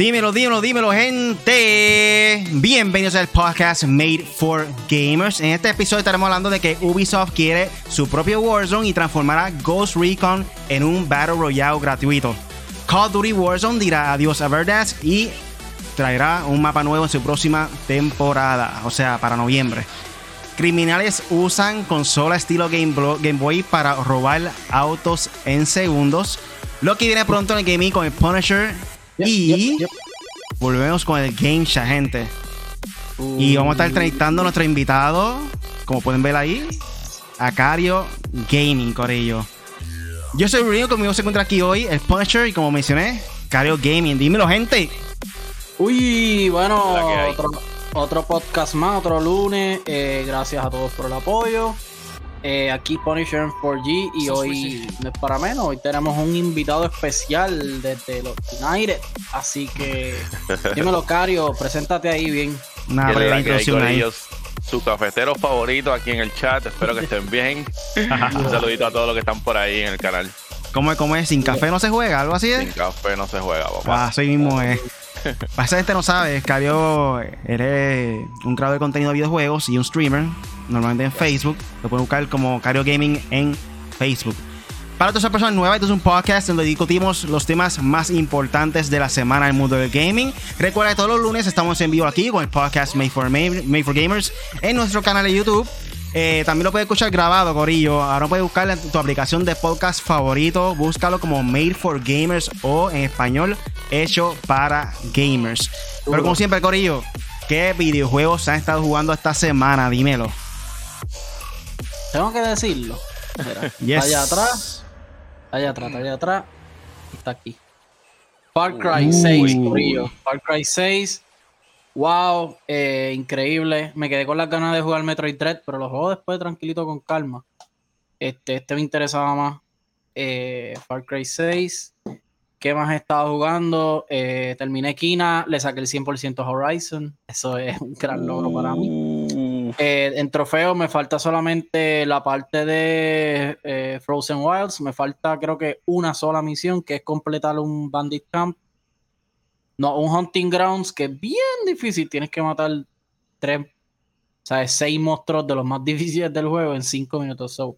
Dímelo, dímelo, dímelo, gente. Bienvenidos al podcast Made for Gamers. En este episodio estaremos hablando de que Ubisoft quiere su propio Warzone y transformará Ghost Recon en un Battle Royale gratuito. Call of Duty Warzone dirá adiós a Verdas y traerá un mapa nuevo en su próxima temporada, o sea, para noviembre. Criminales usan consola estilo Game, Boy para robar autos en segundos. Lo que viene pronto en el gaming con el Punisher y volvemos con el Game Chat, gente. Y vamos a estar entrevistando a nuestro invitado, como pueden ver ahí, Acario Gaming, Corillo. Yo soy Bruno, conmigo se encuentra aquí hoy el Punisher y como mencioné, Acario Gaming. Dímelo, gente. Uy, bueno, otro, podcast más, otro lunes. Eh, gracias a todos por el apoyo. Eh, aquí Punisher 4G y hoy no es para menos, hoy tenemos un invitado especial desde los United, así que dímelo Cario, preséntate ahí bien. Nada, su cafetero favorito aquí en el chat, espero que estén bien. un saludito a todos los que están por ahí en el canal. ¿Cómo es? ¿Cómo es? ¿Sin café no se juega? ¿Algo así es? Sin café no se juega, papá. Ah, así mismo es. Para esa gente no sabe, Cario eres un creador de contenido de videojuegos y un streamer, normalmente en Facebook. Lo pueden buscar como Cario Gaming en Facebook. Para todas las personas nuevas, esto es un podcast donde discutimos los temas más importantes de la semana en el mundo del gaming. Recuerda que todos los lunes estamos en vivo aquí con el podcast Made for, Made for Gamers en nuestro canal de YouTube. Eh, también lo puedes escuchar grabado, Corillo. Ahora puedes buscar en tu aplicación de podcast favorito. Búscalo como Made for Gamers o en español, hecho para gamers. Pero como siempre, Corillo, ¿qué videojuegos han estado jugando esta semana? Dímelo. Tengo que decirlo. Allá atrás. Allá atrás, allá atrás. Está aquí. Far Cry 6, Corillo. Far Cry 6 Wow, eh, increíble. Me quedé con las ganas de jugar Metroid Dread, pero lo juego después tranquilito con calma. Este, este me interesaba más. Eh, Far Cry 6. ¿Qué más he estado jugando? Eh, terminé Kina, le saqué el 100% Horizon. Eso es un gran logro para mí. Uh. en trofeo me falta solamente la parte de Frozen Wilds. Me falta creo que una sola misión, que es completar un Bandit Camp no, un Hunting Grounds que es bien difícil. Tienes que matar tres, sea, seis monstruos de los más difíciles del juego en cinco minutos. eso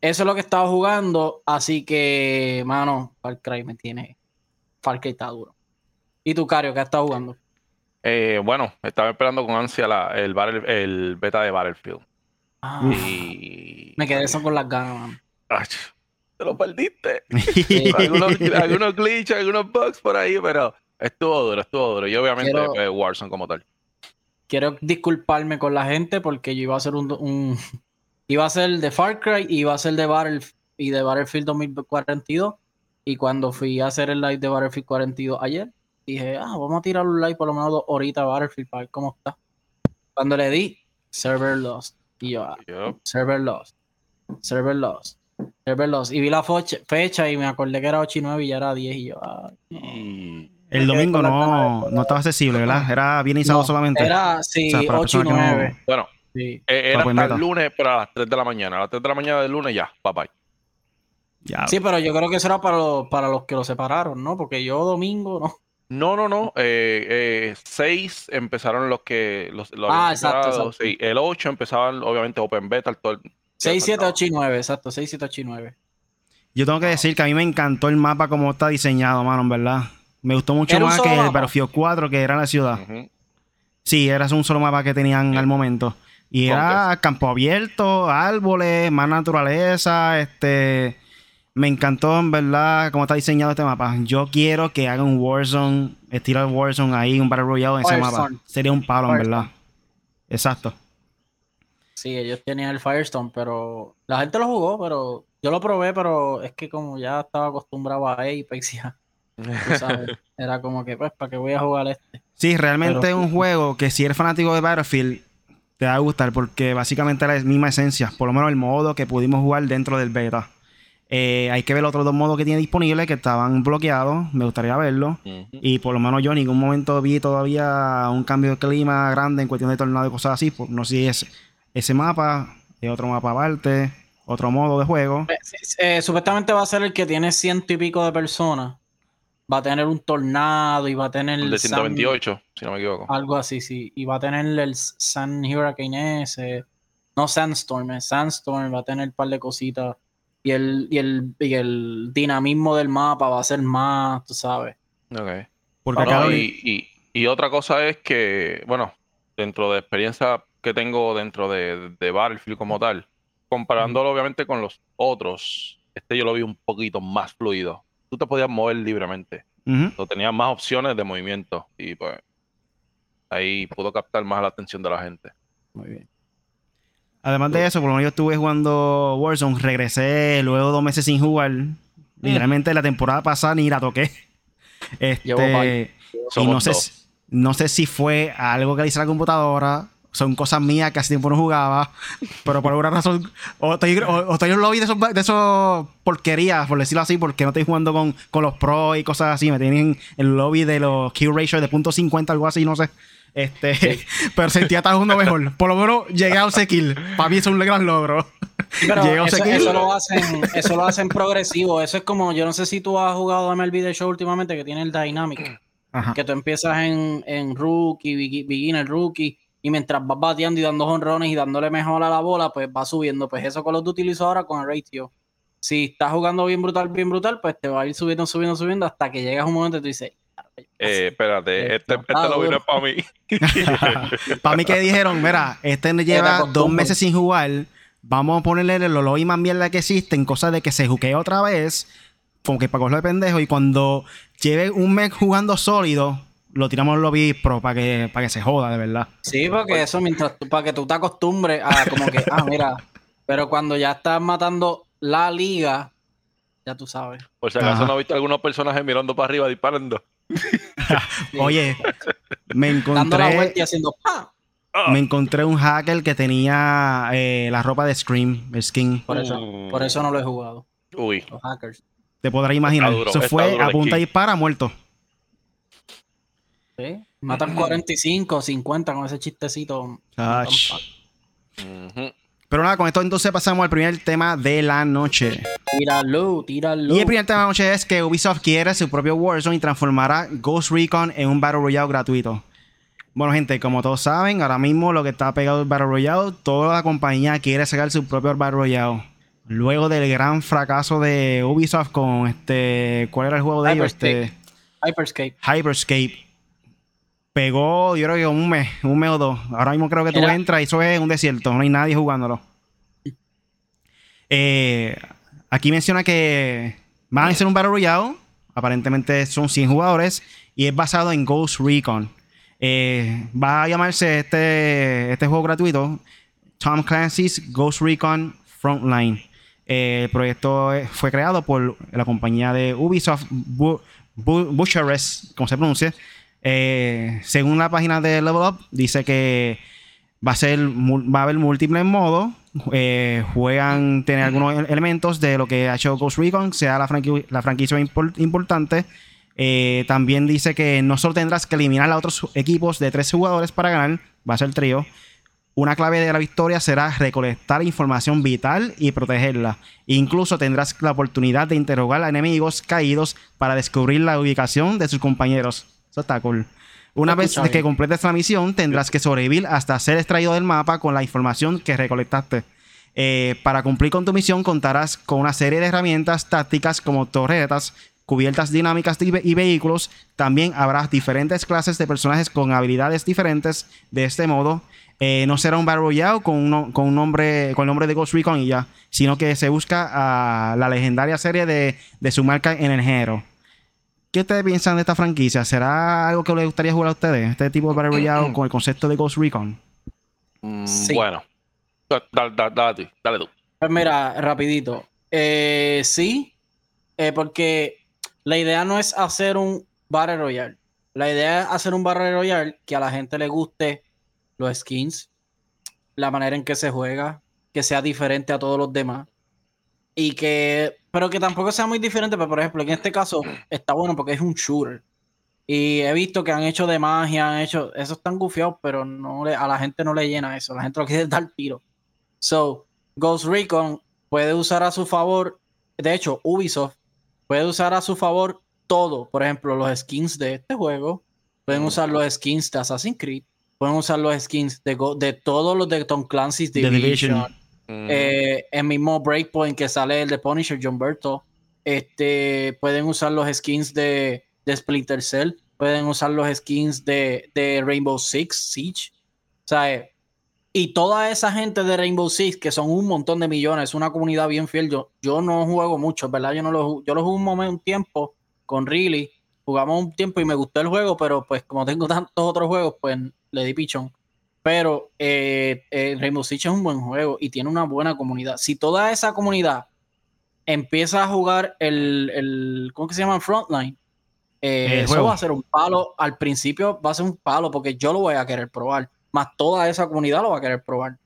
es lo que estaba jugando. Así que, mano, Far Cry me tiene. Far Cry está duro. ¿Y tú, Cario, qué has estado jugando? Eh, bueno, estaba esperando con ansia el, el beta de Battlefield. Ah, Me quedé eso con las ganas, man. te lo perdiste. algunos, algunos glitches, algunos bugs por ahí, pero Estuvo duro, estuvo duro. Y obviamente quiero, Warzone como tal. Quiero disculparme con la gente porque yo iba a hacer un, iba a ser de Far Cry y iba a ser de Battlefield y de Battlefield 2042. Y cuando fui a hacer el live de Battlefield 42 ayer, dije, ah, vamos a tirar un live por lo menos dos horitas a Battlefield para ver cómo está. Cuando le di, server lost. Y yo, ah, server lost. Server lost. Server lost. Y vi la fecha y me acordé que era 8 y 9 y ya era 10 y yo, ah, el domingo no, no estaba accesible, ¿verdad? Era bien y solamente. Era, sí, 8 y 9. Bueno, sí. Eh, era hasta el lunes, pero a las 3 de la mañana. A las 3 de la mañana del lunes ya, papá. Ya. Sí, pero yo creo que eso era para, los, para los que lo separaron, ¿no? Porque yo domingo no. No, no, no. Eh, eh, seis empezaron los que. Los, ah, exacto, Sí, el 8 empezaban, obviamente, Open Beta. Todo 6, 7, 8 y 9, exacto. 6, 7, 8 y 9. Yo tengo que decir que a mí me encantó el mapa como está diseñado, mano, en verdad. Me gustó mucho más que el Battlefield 4, que era la ciudad. Sí, era un solo mapa que tenían al momento. Y era campo abierto, árboles, más naturaleza, este... Me encantó, en verdad, cómo está diseñado este mapa. Yo quiero que hagan un Warzone, estilo Warzone ahí, un Battle Royale en ese mapa. Sería un palo, en verdad. Exacto. Sí, ellos tenían el Firestone, pero la gente lo jugó, pero yo lo probé, pero es que como ya estaba acostumbrado a Apex ya Era como que, pues, ¿para qué voy a jugar este? Sí, realmente es un juego que si eres fanático de Battlefield, te va a gustar porque básicamente es la misma esencia, por lo menos el modo que pudimos jugar dentro del beta. Eh, hay que ver los otros dos modos que tiene disponibles que estaban bloqueados. Me gustaría verlo. Y por lo menos yo en ningún momento vi todavía un cambio de clima grande en cuestión de tornado y cosas así. Pues, no sé si es ese mapa, es otro mapa aparte, otro modo de juego. Eh, eh, supuestamente va a ser el que tiene ciento y pico de personas. va a tener un tornado y va a tener. El de 128, si no me equivoco. Algo así, sí. Y va a tener el Sun Hurricane ese. No Sandstorm, es Sandstorm, va a tener un par de cositas. Y el, y el, y el dinamismo del mapa va a ser más, tú sabes. Ok. Porque y, y, otra cosa es que, bueno, dentro de experiencia que tengo dentro de, de Battlefield como tal, comparándolo obviamente con los otros, este yo lo vi un poquito más fluido. Tú te podías mover libremente. Uh tenías más opciones de movimiento y pues ahí pudo captar más la atención de la gente. Muy bien. Además de eso, por lo menos yo estuve jugando Warzone, regresé luego dos meses sin jugar. Mm. Literalmente la temporada pasada ni la toqué. Este, y no sé, no sé si fue algo que le hice a la computadora. Son cosas mías que hace tiempo no jugaba. Pero por alguna razón. O estoy, o, estoy en un lobby de esos, de esos porquerías, por decirlo así, porque no estoy jugando con, con los pros y cosas así. Me tienen en el lobby de los kill ratio de punto .50, algo así, no sé. Este, pero sentía estar jugando mejor. Por lo menos llegué a 11 kills. Para mí es un gran logro. Pero eso, eso, lo hacen, eso lo hacen progresivo. Eso es como, yo no sé si tú has jugado MLB The Show últimamente, que tiene el Dynamic. Que tú empiezas en, en rookie, beginner, rookie, y mientras vas bateando y dando honrones y dándole mejor a la bola, pues va subiendo. Pues eso con lo que utilizo ahora con el ratio. Si estás jugando bien brutal, bien brutal, pues te va a ir subiendo, subiendo, subiendo hasta que llegas a un momento y tú dices, eh, espérate, este, este lo vino para mí. para mí que dijeron, mira, este lleva dos meses sin jugar, vamos a ponerle el olor y más mierda que existe en cosa de que se juquee otra vez, como que para cogerlo de pendejo, y cuando lleve un mes jugando sólido, lo tiramos al lobby pro para que, para que se joda, de verdad. Sí, porque eso mientras para que tú te acostumbres a como que, ah, mira, pero cuando ya estás matando la liga, ya tú sabes. Por si acaso no has visto algunos personajes mirando para arriba disparando. Oye, me encontré. Me encontré un hacker que tenía eh, la ropa de Scream, skin. Por eso, por eso no lo he jugado. Uy. Los hackers. Te podrás imaginar. Se fue a punta y dispara, muerto. ¿Sí? Matan 45, 50 con ese chistecito. Pero nada, con esto entonces pasamos al primer tema de la noche. Tíralo, tíralo. Y el primer tema de la noche es que Ubisoft quiere su propio Warzone y transformará Ghost Recon en un Battle Royale gratuito. Bueno, gente, como todos saben, ahora mismo lo que está pegado es Battle Royale, toda la compañía quiere sacar su propio Battle Royale. Luego del gran fracaso de Ubisoft con este. ¿Cuál era el juego de ellos? Este, Hyperscape. Hyperscape pegó, yo creo que un mes, un mes o dos. Ahora mismo creo que tú entras y eso es un desierto, no hay nadie jugándolo. Eh, aquí menciona que van a ser un Battle Royale, aparentemente son 100 jugadores, y es basado en Ghost Recon. Eh, va a llamarse este, este juego gratuito Tom Clancy's Ghost Recon Frontline. Eh, el proyecto fue creado por la compañía de Ubisoft Bu como se pronuncia, eh, según la página de Level Up, dice que va a ser va a haber múltiples modos. Eh, juegan tener algunos elementos de lo que ha hecho Ghost Recon, sea la, la franquicia importante. Eh, también dice que no solo tendrás que eliminar a otros equipos de tres jugadores para ganar, va a ser el trío. Una clave de la victoria será recolectar información vital y protegerla. Incluso tendrás la oportunidad de interrogar a enemigos caídos para descubrir la ubicación de sus compañeros. Eso está cool. Una vez que completes la misión, tendrás que sobrevivir hasta ser extraído del mapa con la información que recolectaste. Eh, para cumplir con tu misión, contarás con una serie de herramientas tácticas como torretas, cubiertas dinámicas y, vehículos. También habrá diferentes clases de personajes con habilidades diferentes. De este modo, eh, no será un Battle Royale con, un, con, un nombre, con el nombre de Ghost Recon y ya, sino que se busca a la legendaria serie de, de su marca en el género. ¿Qué ustedes piensan de esta franquicia? ¿Será algo que les gustaría jugar a ustedes? Este tipo de Battle Royale con el concepto de Ghost Recon. Mm, bueno. Dale, dale, dale, tú. Pues mira, rapidito. Eh, sí, eh, porque la idea no es hacer un Battle Royale. La idea es hacer un Battle Royale que a la gente le guste los skins, la manera en que se juega, que sea diferente a todos los demás y que, pero que tampoco sea muy diferente, pero por ejemplo, en este caso está bueno porque es un shooter. Y he visto que han hecho de magia, han hecho, eso están gufiados, pero no le, a la gente no le llena eso, la gente lo quiere dar tiro. So, Ghost Recon puede usar a su favor, de hecho, Ubisoft puede usar a su favor todo. Por ejemplo, los skins de este juego. Pueden usar los skins de Assassin's Creed. Pueden usar los skins de, de todos los de Tom Clancy's Division. Eh, el mismo Breakpoint que sale el de Punisher, John Berto. Este, pueden usar los skins de, de Splinter Cell. Pueden usar los skins de, de Rainbow Six Siege. O eh, y toda esa gente de Rainbow Six, que son un montón de millones, una comunidad bien fiel. Yo, yo no juego mucho, ¿verdad? Yo no lo yo lo jugué un momento, un tiempo con Riley. Jugamos un tiempo y me gustó el juego, pero pues como tengo tantos otros juegos, pues le di pichón. Pero eh, eh, Rainbow Six es un buen juego y tiene una buena comunidad. Si toda esa comunidad empieza a jugar el, el ¿cómo que se llama? Frontline. Eh, eso va a ser un palo. Al principio va a ser un palo porque yo lo voy a querer probar más toda esa comunidad lo va a querer probar.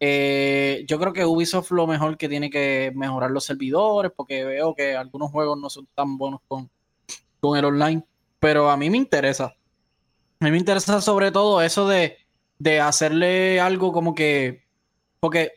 Eh, yo creo que Ubisoft lo mejor que tiene que mejorar los servidores, porque veo que algunos juegos no son tan buenos con, con el online, pero a mí me interesa. A mí me interesa sobre todo eso de, de hacerle algo como que, porque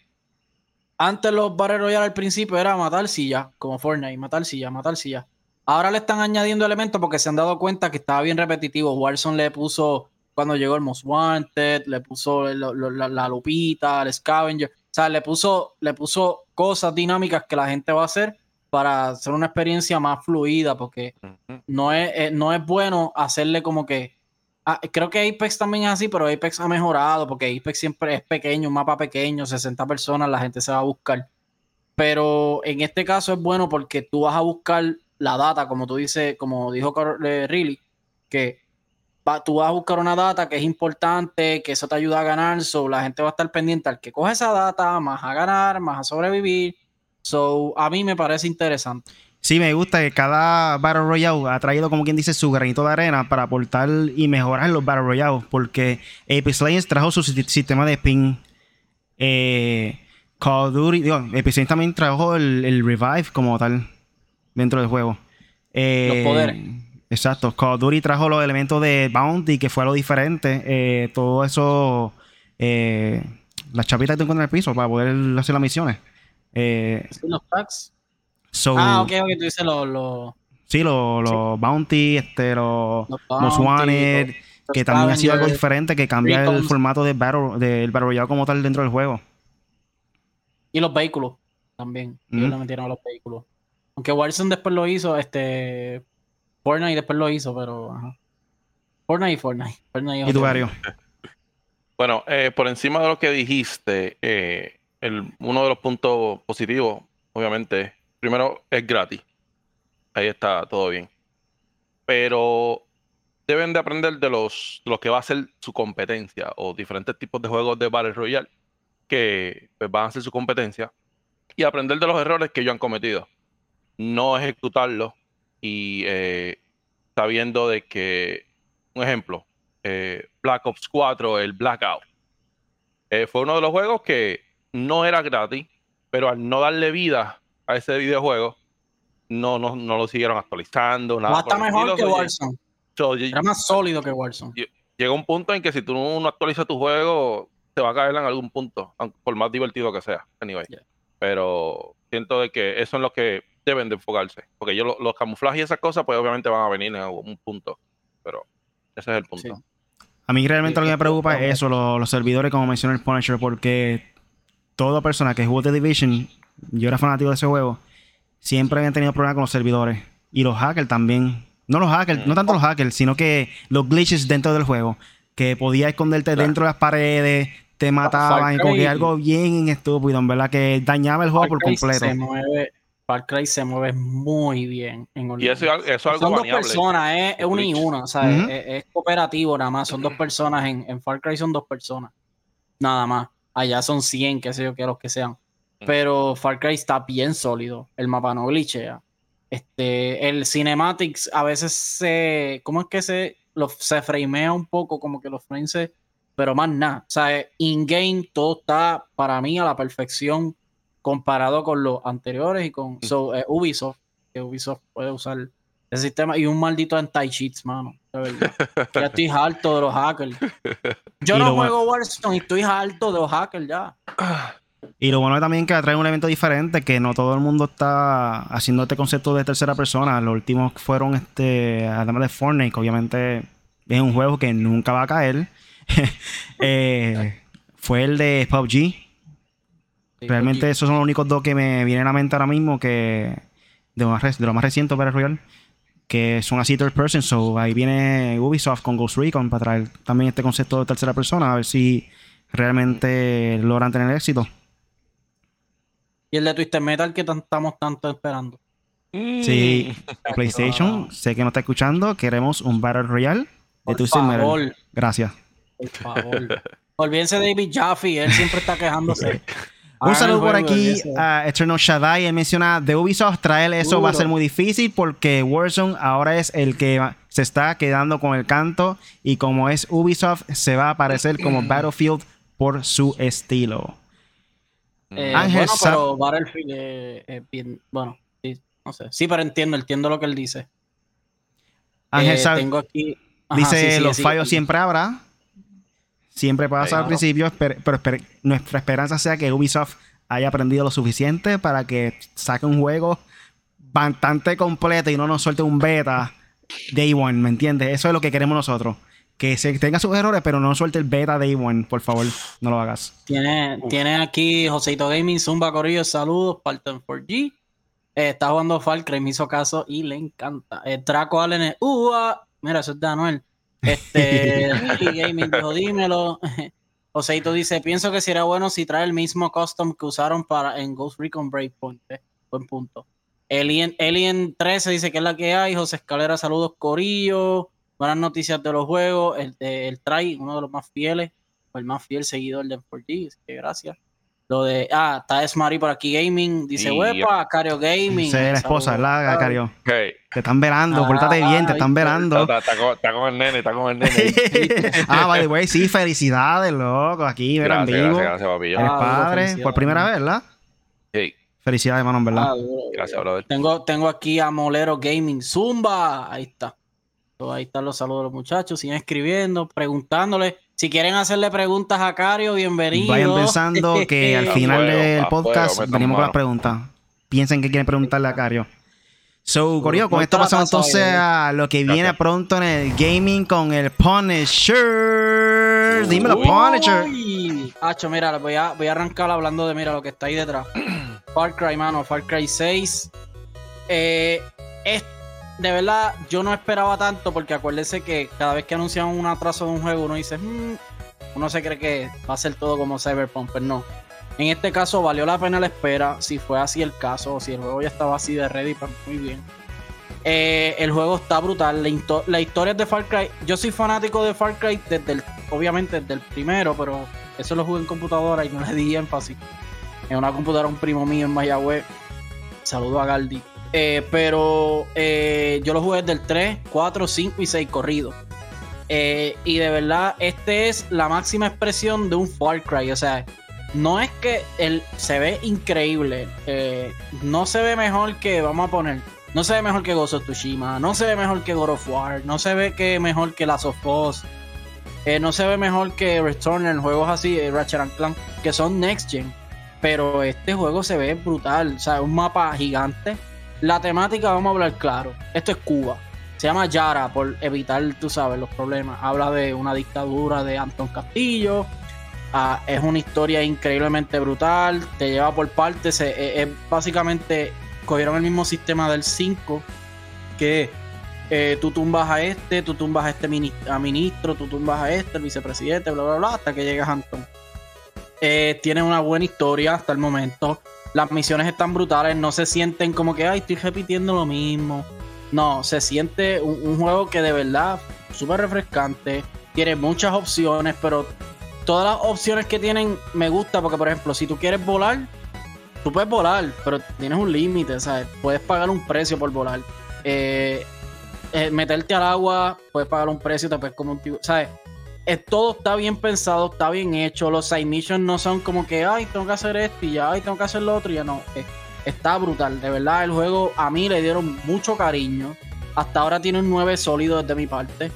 antes los Battle Royale al principio era matar silla, como Fortnite, matar silla, matar silla. Ahora le están añadiendo elementos porque se han dado cuenta que estaba bien repetitivo. Warzone le puso cuando llegó el Most Wanted, le puso la, lupita, el scavenger, o sea, le puso, le puso cosas dinámicas que la gente va a hacer para hacer una experiencia más fluida, porque no es, eh, no es bueno hacerle como que... Ah, creo que Apex también es así, pero Apex ha mejorado, porque Apex siempre es pequeño, un mapa pequeño, 60 personas, la gente se va a buscar. Pero en este caso es bueno porque tú vas a buscar la data, como tú dices, como dijo eh, Riley, que tú vas a buscar una data que es importante, que eso te ayuda a ganar, so la gente va a estar pendiente al que coge esa data, más a ganar, más a sobrevivir. So, a mí me parece interesante. Sí, me gusta que cada Battle Royale ha traído, como quien dice, su granito de arena para aportar y mejorar los Battle Royale. Porque Apex Legends trajo su sistema de ping. Eh, Call of Duty, digo, Apex Legends también trajo el, Revive como tal dentro del juego. Eh, los poderes. Exacto. Call of Duty trajo los elementos de Bounty, que fue lo diferente. Eh, todo eso. Eh, las chapitas que te encuentras en el piso para poder hacer las misiones. Eh, los packs. Ah, ok, ok, tú dices los. sí, los Bounty, este, los, los Wanted, que también ha sido algo diferente, que cambia el formato del Battle, del Battle Royale como tal dentro del juego. Y los vehículos también. Ellos le metieron a los vehículos. Aunque Warzone después lo hizo, este Fortnite después lo hizo, pero. Ajá. Fortnite y Fortnite. Fortnite ¿Y tu barrio? Bueno, eh, por encima de lo que dijiste, eh, el, uno de los puntos positivos, obviamente, primero es gratis. Ahí está todo bien. Pero deben de aprender de los, que va a ser su competencia o diferentes tipos de juegos de Battle Royale que pues, van a ser su competencia y aprender de los errores que ellos han cometido. No ejecutarlos y eh, sabiendo de que, un ejemplo, eh, Black Ops 4, el Blackout, eh, fue uno de los juegos que no era gratis, pero al no darle vida a ese videojuego, no, no, no lo siguieron actualizando. Nada está mejor que Warzone. era más sólido que Warzone. Llega un punto en que si tú no actualizas tu juego, te va a caer en algún punto, por más divertido que sea. Anyway. Pero siento de que eso es lo que deben de enfocarse. Porque yo, los camuflajes y esas cosas, pues obviamente van a venir en algún punto. Pero ese es el punto. A mí realmente lo que me preocupa es eso, los, servidores, como mencionó el Punisher, porque toda persona que jugó The Division, yo era fanático de ese juego, siempre habían tenido problemas con los servidores. Y los hackers también. No los hackers, no tanto los hackers, sino que los glitches dentro del juego. Que podía esconderte dentro de las paredes, te mataban y cogía algo bien estúpido, en verdad, que dañaba el juego por completo. Far Cry se mueve muy bien en Y eso, es algo Son dos personas, es, una y una, o sea, es, cooperativo nada más. Son dos personas, en, en, Far Cry son dos personas, nada más. Allá son 100, qué sé yo, que los que sean. Pero Far Cry está bien sólido, el mapa no glitchea. Este, el cinematics a veces se, ¿cómo es que se, lo, se framea un poco, como que los frames se, pero más nada. O sea, in-game todo está para mí a la perfección comparado con los anteriores y con eh, Ubisoft, que Ubisoft puede usar el sistema y un maldito anti-cheats, mano. ya estoy harto de los hackers. Yo no juego Warzone y estoy harto de los hackers ya. Y lo bueno también que trae un evento diferente, que no todo el mundo está haciendo este concepto de tercera persona. Los últimos fueron, este, además de Fortnite, que obviamente es un juego que nunca va a caer. Eh, fue el de PUBG. Realmente esos son los únicos dos que me vienen a la mente ahora mismo que de lo más, de lo más reciente para Royal que son así third person. So ahí viene Ubisoft con Ghost Recon para traer también este concepto de tercera persona, a ver si realmente logran tener éxito. Y el de Twisted Metal que estamos tanto esperando. Sí, PlayStation, sé que no está escuchando, queremos un Battle Royale de Twisted Metal. Gracias. Por favor. Olvídense de David Jaffe, él siempre está quejándose. Un saludo por aquí a Eternal Shaddai. Él menciona de Ubisoft traer eso va a ser muy difícil porque Warzone ahora es el que se está quedando con el canto y como es Ubisoft se va a aparecer como Battlefield por su estilo. Eh, Ángel bueno, pero Battlefield es bien, bueno, sí, no sé. Sí, pero entiendo, entiendo lo que él dice. Ángel eh, tengo aquí, dice los fallos siempre habrá. Siempre pasa al principio, pero nuestra esperanza sea que Ubisoft haya aprendido lo suficiente para que saque un juego bastante completo y no nos suelte un beta day one, ¿me entiendes? Eso es lo que queremos nosotros. Que se tenga sus errores, pero no suelte el beta day one, por favor, no lo hagas. Tiene, tiene aquí Joseito Gaming, Zumba Corillo, saludos, Parton 4G. Eh, está jugando Far Cry, me hizo caso y le encanta. Eh, Draco Allen es, uh, mira, eso es de Anuel. Este, Gaming dijo, dímelo. Joseito dice, pienso que sería bueno si trae el mismo custom que usaron para en Ghost Recon Breakpoint. Eh, buen punto. Alien, Alien 13 dice que es la que hay. José Escalera, saludos, Corillo. Buenas noticias de los juegos. El, el, Try, uno de los más fieles, o el más fiel seguidor de 4G. que gracias. Lo de. Ah, está Smari por aquí Gaming. Dice, huepa, Cario Gaming. Sí, la esposa, la Cario. Te están velando, ah, pórtate bien, te están velando. Está, con, el nene, está con el nene. ah, by the way, sí, felicidades, loco. Aquí, verán vivo. Gracias, gracias, papi. Eres ah, padre, por primera vez, ¿verdad? Sí. Felicidades, hermano, en verdad. Ah, gracias, brother. Tengo, tengo aquí a Molero Gaming. Zumba. Ahí está. Ahí están los saludos de los muchachos. Siguen escribiendo, preguntándole. Si quieren hacerle preguntas a Cario, bienvenido. Vayan pensando que al final del podcast venimos con las preguntas. Piensen que quieren preguntarle a Cario. So, Corio, con esto pasamos entonces a lo que viene pronto en el gaming con el Punisher. Dímelo, Punisher. Hacho, mira, voy a, voy a arrancar hablando de, mira, lo que está ahí detrás. Far Cry, mano, Far Cry 6. Eh, es de verdad, yo no esperaba tanto porque acuérdense que cada vez que anuncian un atraso de un juego, uno dice, hmm", uno se cree que va a ser todo como Cyberpunk, pero no. En este caso valió la pena la espera, si fue así el caso, o si el juego ya estaba así de ready, pues muy bien. Eh, el juego está brutal, la, historia de Far Cry, yo soy fanático de Far Cry desde el, obviamente desde el primero, pero eso lo jugué en computadora y no le di énfasis. En una computadora un primo mío en Mayagüez, saludo a Galdi eh, pero eh, yo lo jugué del 3, 4, 5 y 6 corridos. Eh, y de verdad, este es la máxima expresión de un Far Cry. O sea, no es que él se ve increíble. no se ve mejor que, vamos a poner, no se ve mejor que Ghost of Tsushima. No se ve mejor que God of War. No se ve que mejor que Last of Us. no se ve mejor que Returner, juegos así, Ratchet Clank, que son next gen. Pero este juego se ve brutal. O sea, un mapa gigante la temática, vamos a hablar claro. Esto es Cuba. Se llama Yara por evitar, tú sabes, los problemas. Habla de una dictadura de Anton Castillo. Ah, es una historia increíblemente brutal. Te lleva por partes. Es, básicamente cogieron el mismo sistema del 5. Que eh, tú tumbas a este, tú tumbas a este ministro, tú tumbas a este, el vicepresidente, bla, bla, bla, hasta que llegas Anton. Eh, tiene una buena historia hasta el momento. Las misiones están brutales, no se sienten como que, ay, estoy repitiendo lo mismo. No, se siente un, juego que de verdad súper refrescante, tiene muchas opciones, pero todas las opciones que tienen me gusta porque, por ejemplo, si tú quieres volar, tú puedes volar, pero tienes un límite, ¿sabes? Puedes pagar un precio por volar. Eh, eh, meterte al agua, puedes pagar un precio, te puedes como un ¿sabes? Todo está bien pensado, está bien hecho. Los side missions no son como que, ay, tengo que hacer esto y ya, ay, tengo que hacer lo otro y ya no. está brutal. De verdad, el juego a mí le dieron mucho cariño. Hasta ahora tiene un 9 sólido desde mi parte.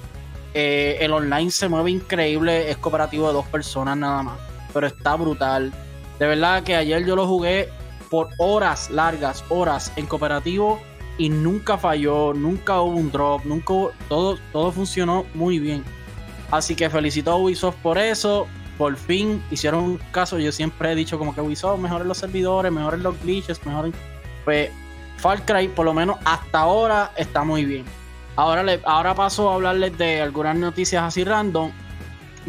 Eh, el online se mueve increíble, es cooperativo de dos personas nada más. Pero está brutal. De verdad que ayer yo lo jugué por horas largas, horas en cooperativo y nunca falló, nunca hubo un drop, nunca todo, todo funcionó muy bien. Así que felicito a Ubisoft por eso. Por fin hicieron un caso. Yo siempre he dicho como que Ubisoft mejoren los servidores, mejoren los glitches, mejoren. Pues Far Cry, por lo menos hasta ahora, está muy bien. Ahora, le, ahora paso a hablarles de algunas noticias así random.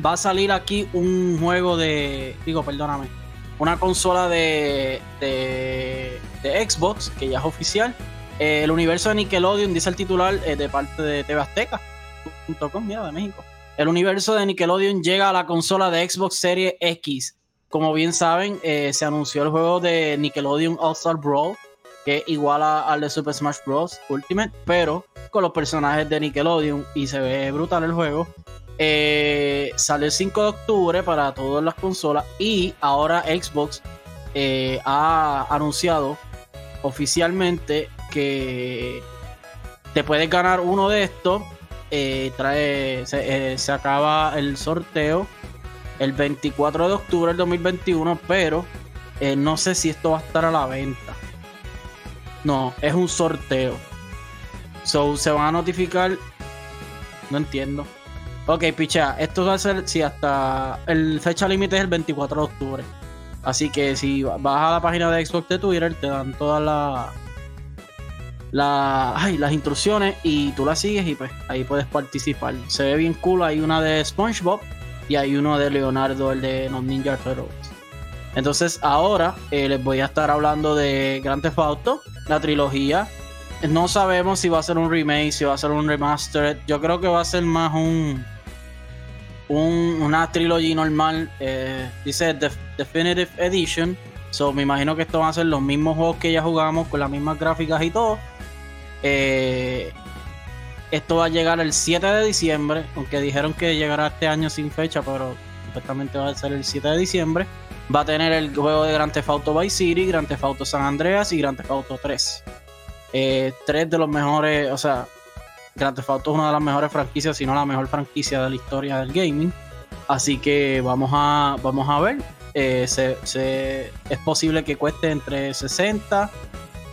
Va a salir aquí un juego de. Digo, perdóname. Una consola de, de, de Xbox, que ya es oficial. Eh, el universo de Nickelodeon, dice el titular eh, de parte de TV Azteca.com, mira, de México. El universo de Nickelodeon llega a la consola de Xbox Series X. Como bien saben, eh, se anunció el juego de Nickelodeon All Star Brawl, que es igual al de Super Smash Bros. Ultimate, pero con los personajes de Nickelodeon y se ve brutal el juego. sale el 5 de octubre para todas las consolas y ahora Xbox ha anunciado oficialmente que te puedes ganar uno de estos. Eh, trae, eh, se, acaba el sorteo el 24 de octubre del 2021, pero eh, no sé si esto va a estar a la venta. No, es un sorteo. So, se van a notificar. No entiendo. Ok, picha, esto va a ser si hasta el fecha límite es el 24 de octubre. Así que si vas a la página de Xbox de Twitter, te dan todas las la, las instrucciones y tú las sigues y pues ahí puedes participar. Se ve bien cool, hay una de SpongeBob y hay uno de Leonardo, el de los Ninja Turtles. Entonces ahora eh, les voy a estar hablando de Grand Theft Auto, la trilogía. No sabemos si va a ser un remake, si va a ser un remaster. Yo creo que va a ser más un, un una trilogía normal. Eh, dice Definitive Edition. So me imagino que esto van a ser los mismos juegos que ya jugamos con las mismas gráficas y todo. Eh, esto va a llegar el 7 de diciembre, aunque dijeron que llegará este año sin fecha, pero supuestamente va a ser el 7 de diciembre. Va a tener el juego de Grand Theft Auto Vice City, Grand Theft Auto San Andreas y Grand Theft Auto 3. Eh, tres de los mejores, o sea, Grand Theft Auto es una de las mejores franquicias, si no la mejor franquicia de la historia del gaming. Así que vamos a, vamos a ver. Eh, es posible que cueste entre 60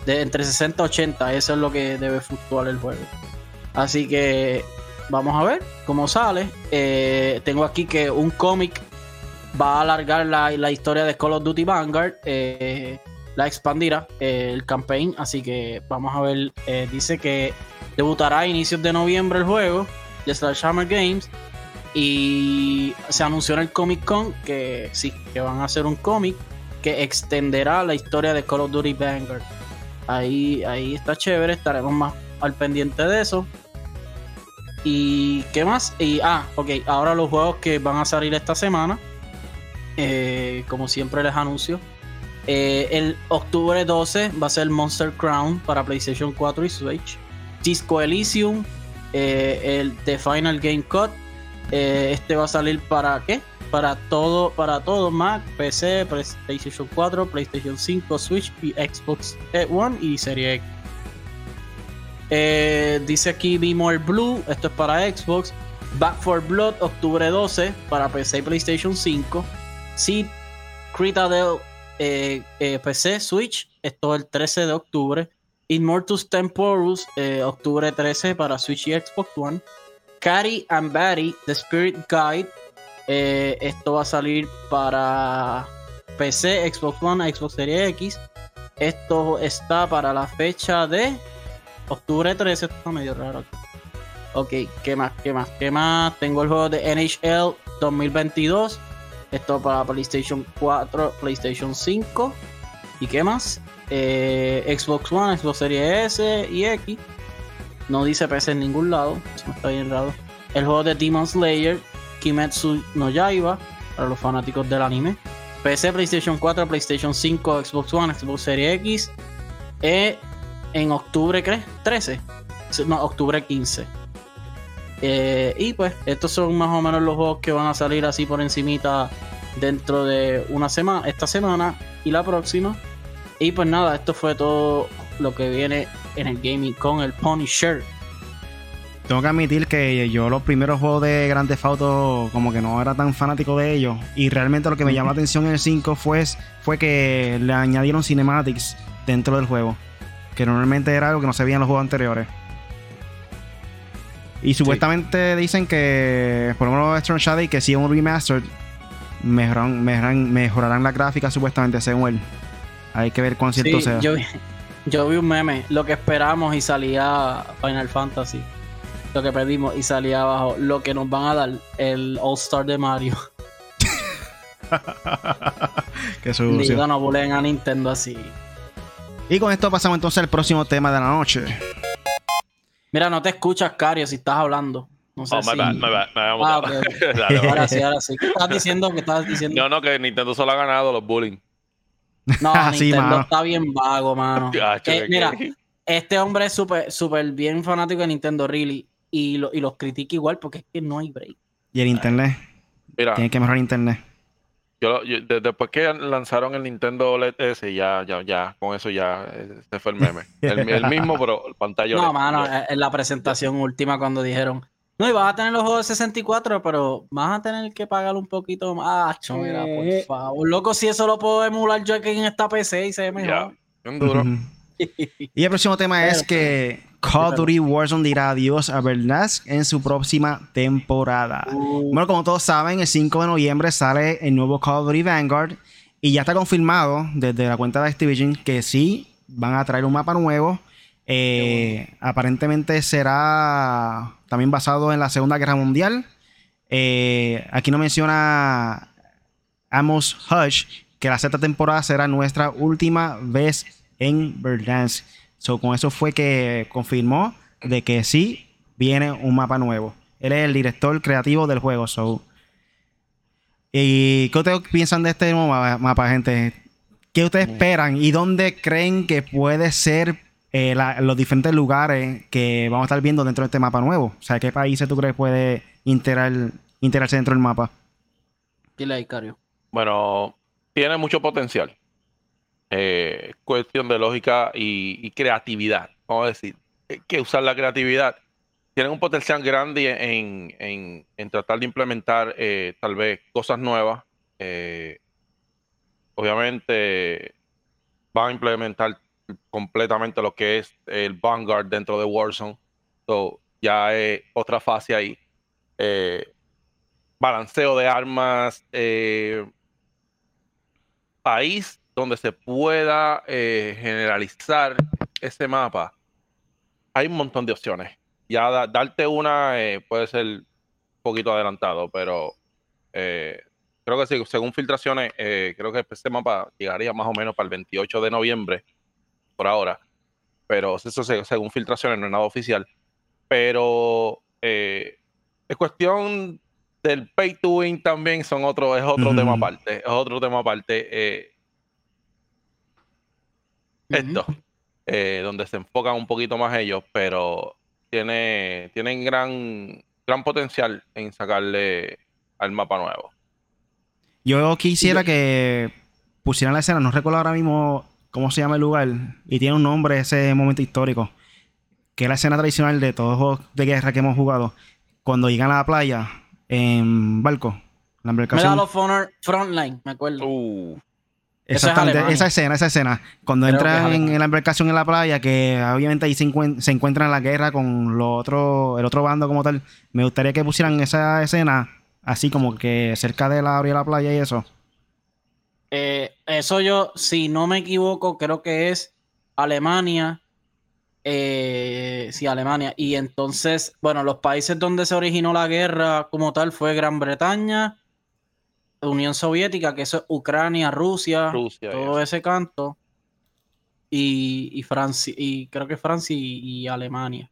de entre 60 y 80. Eso es lo que debe fluctuar el juego. Así que vamos a ver cómo sale. Eh, tengo aquí que un cómic va a alargar la, historia de Call of Duty Vanguard. Eh, la expandirá el campaign. Así que vamos a ver. dice que debutará a inicios de noviembre el juego de Sledgehammer Games. Y se anunció en el Comic Con que sí, que van a hacer un cómic que extenderá la historia de Call of Duty Vanguard. Ahí, ahí está chévere, estaremos más al pendiente de eso. ¿Y qué más? Y, ah, ok, ahora los juegos que van a salir esta semana. Eh, como siempre les anuncio. Eh, el octubre 12 va a ser Monster Crown para PlayStation 4 y Switch. Disco Elysium, eh, el The Final Game Cut. Este va a salir para qué? para todo, para todo Mac, PC, PlayStation 4, PlayStation 5, Switch y Xbox One y Serie X. Eh, dice aquí Be More Blue, esto es para Xbox. Back for Blood, octubre 12, para PC y PlayStation 5. Seed, Critadel, eh, eh, PC, Switch, esto es el 13 de octubre. Immortus Temporus, octubre 13 para Switch y Xbox One. Carrie and Batty, The Spirit Guide, eh, esto va a salir para PC, Xbox One, Xbox Series X. Esto está para la fecha de octubre 13. Esto está medio raro. Ok, ¿qué más? ¿Qué más? ¿Qué más? Tengo el juego de NHL 2022. Esto para PlayStation 4, PlayStation 5. ¿Y qué más? Eh, Xbox One, Xbox Series S y X. No dice PC en ningún lado. Eso está bien. El juego de Demon Slayer Kimetsu no Yaiba, para los fanáticos del anime. PC, PlayStation 4, PlayStation 5, Xbox One, Xbox Series X. Eh, en octubre, ¿crees? 13. No, octubre 15. Eh, y pues, estos son más o menos los juegos que van a salir así por encimita dentro de una semana, esta semana y la próxima. Y pues nada, esto fue todo lo que viene en el gaming con el Punisher. tengo que admitir que yo los primeros juegos de Grand Theft Auto como que no era tan fanático de ellos. Y realmente lo que me llamó la atención en el 5 fue, fue que le añadieron cinematics dentro del juego. Que normalmente era algo que no se veía en los juegos anteriores. Y supuestamente dicen que, por lo menos Strong Shadow, que si es un remaster, mejorarán, mejorarán, la gráfica supuestamente según él. Hay que ver cuán cierto sea. Yo, yo vi un meme, lo que esperamos y salía Final Fantasy lo que pedimos y salía abajo lo que nos van a dar el All Star de Mario. Qué sucio. no bulen a Nintendo así. Y con esto pasamos entonces al próximo tema de la noche. Mira, no te escuchas, Cario, si estás hablando. No sé oh, si... me va, me ah, ahora sí, ahora sí. ¿Qué estás diciendo? ¿Qué estás diciendo? No, no, que Nintendo solo ha ganado los bullying. No, Nintendo está bien vago, mano. Eh, mira, este hombre es súper super bien fanático de Nintendo, really y, lo, y los critica igual porque es que no hay break. Y el internet. Mira, Tiene que mejorar internet. Yo, después que lanzaron el Nintendo OLED S, ya, ya, ya, con eso ya se fue el meme. El, mismo, pero el pantalla. No, mano, eh, en la presentación última cuando dijeron, no, y vas a tener los juegos de 64, pero vas a tener que pagar un poquito más. Mira, por eh. favor. Loco, si eso lo puedo emular yo aquí en esta PC y se ve mejor. Ya, un duro. y el próximo tema es que Call of Duty Warzone dirá adiós a Bernask en su próxima temporada. Uh. Bueno, como todos saben, el 5 de noviembre sale el nuevo Call of Duty Vanguard y ya está confirmado desde la cuenta de Activision que sí van a traer un mapa nuevo. Eh, aparentemente será también basado en la Segunda Guerra Mundial. Eh, aquí no menciona Amos Hush que la sexta temporada será nuestra última vez en Verdansk con eso fue que confirmó de que sí viene un mapa nuevo. Él es el director creativo del juego. So. ¿Y qué ustedes piensan de este nuevo mapa, gente? ¿Qué ustedes esperan y dónde creen que puede ser eh, los diferentes lugares que vamos a estar viendo dentro de este mapa nuevo? O sea, ¿qué países tú crees puede integrar, integrarse dentro del mapa? Dile ahí, Cario. Bueno, tiene mucho potencial. Eh, cuestión de lógica y, creatividad. Vamos a decir, que usar la creatividad. Tienen un potencial grande en, tratar de implementar eh, tal vez cosas nuevas. Eh, obviamente van a implementar completamente lo que es el Vanguard dentro de Warzone. So, ya es otra fase ahí. balanceo de armas. país donde se pueda eh, generalizar ese mapa, hay un montón de opciones. Ya darte una eh, puede ser un poquito adelantado, pero eh, creo que según filtraciones, creo que este mapa llegaría más o menos para el 28 de noviembre, por ahora. Pero eso según filtraciones no es nada oficial. Pero es cuestión del pay to win también son otro, es otro tema aparte. Es otro tema aparte esto, eh, donde se enfocan un poquito más ellos, pero tiene, tienen gran, gran potencial en sacarle al mapa nuevo. Yo quisiera que pusieran la escena, no recuerdo ahora mismo cómo se llama el lugar, y tiene un nombre ese momento histórico, que es la escena tradicional de todos los juegos de guerra que hemos jugado, cuando llegan a la playa en barco. La embarcación. Medal of Honor Frontline, me acuerdo. Uh. Exactamente, esa escena, esa escena. Cuando entran en, la embarcación en la playa, que obviamente ahí se, encuentran en la guerra con lo otro, el otro bando como tal. Me gustaría que pusieran esa escena así como que cerca de la orilla de la playa y eso. Eh, eso yo, si no me equivoco, creo que es Alemania. Eh, sí, Alemania. Y entonces, bueno, los países donde se originó la guerra como tal fue Gran Bretaña, Unión Soviética, que eso es Ucrania, Rusia, todo ese canto. Y, Francia, y creo que Francia y, Alemania.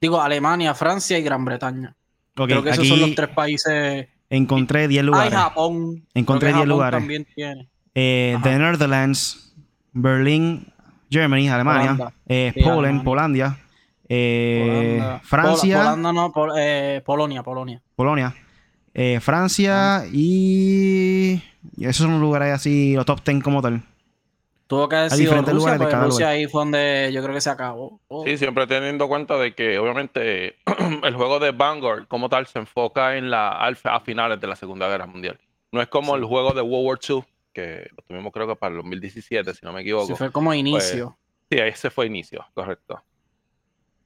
Digo, Alemania, Francia y Gran Bretaña. creo que esos son los tres países. Encontré 10 lugares. Japón. Encontré 10 lugares. También tiene. Eh, the Netherlands, Berlín, Germany, Alemania, eh, Poland, Polandia, eh, Francia. no, Polonia, Polonia. Polonia. Eh, Francia y... Esos son lugares así, los top 10 como tal. Tuvo que haber sido Rusia, porque Rusia ahí fue donde yo creo que se acabó. Sí, siempre teniendo cuenta de que obviamente el juego de Vanguard como tal se enfoca en la alfa a finales de la Segunda Guerra Mundial. No es como el juego de World War II, que lo tuvimos creo que para el 2017, si no me equivoco. Sí, fue como inicio. sí, ese fue inicio, correcto.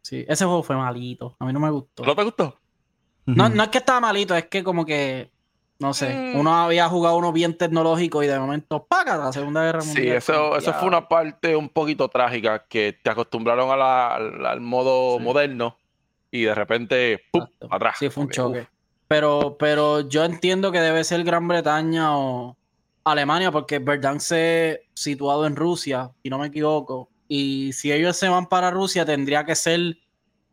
Sí, ese juego fue malito. A mí no me gustó. ¿No te gustó? No, no es que estaba malito, es que como que no sé, mm. uno había jugado uno bien tecnológico y de momento paga la Segunda Guerra Mundial. Sí, eso, eso fue una parte un poquito trágica que te acostumbraron al, modo moderno y de repente ¡pum! atrás. Sí, fue un choque. Pero, pero yo entiendo que debe ser Gran Bretaña o Alemania porque Verdansk se situado en Rusia, si no me equivoco. Y si ellos se van para Rusia, tendría que ser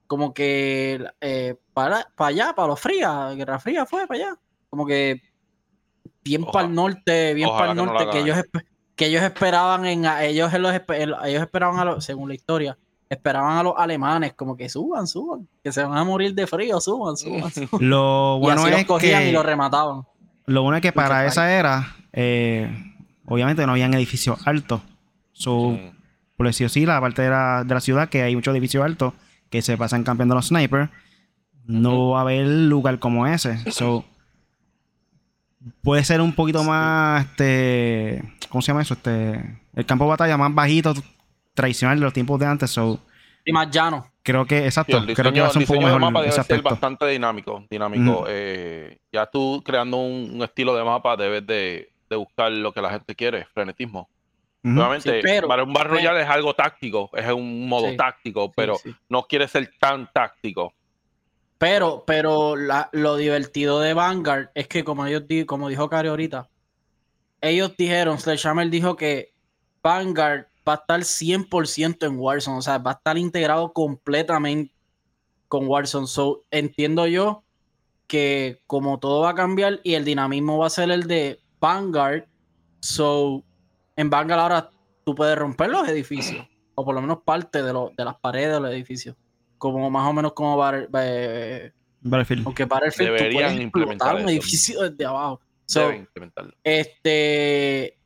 como que eh, para, para allá, para los frías. Guerra Fría fue para allá como que bien para el norte, bien para el norte, que, ellos, que ellos esperaban en ellos, ellos esperaban a los, según la historia, esperaban a los alemanes, como que suban, suban, que se van a morir de frío, suban, suban. Lo bueno es que y lo remataban. Lo bueno es que para esa era, eh, obviamente no habían edificios altos. So, Por decir sí, la parte de la, de la ciudad que hay muchos edificios altos que se pasan cambiando los snipers, no va a haber lugar como ese. So, puede ser un poquito más, este, ¿cómo se llama eso? Este, el campo de batalla más bajito, tradicional de los tiempos de antes. So, y más llano. Creo que, exacto, creo que va a ser un poco mejor. mapa debe ser bastante dinámico, dinámico. Eh, ya tú creando un, estilo de mapa debes de, buscar lo que la gente quiere, frenetismo. Obviamente, para un barrio ya es algo táctico, es un modo táctico, pero no quiere ser tan táctico. Pero, pero lo divertido de Vanguard es que, como, ellos, como dijo Cari ahorita, ellos dijeron, Sledgehammer dijo que Vanguard va a estar 100% en Warzone, o sea, va a estar integrado completamente con Warzone. So, entiendo yo que como todo va a cambiar y el dinamismo va a ser el de Vanguard, so, en Vanguard ahora tú puedes romper los edificios, o por lo menos parte de, de las paredes de los edificios como más o menos como Bar, eh, Battlefield. Aunque Battlefield deberían implementar un edificio desde abajo. implementarlo. Este,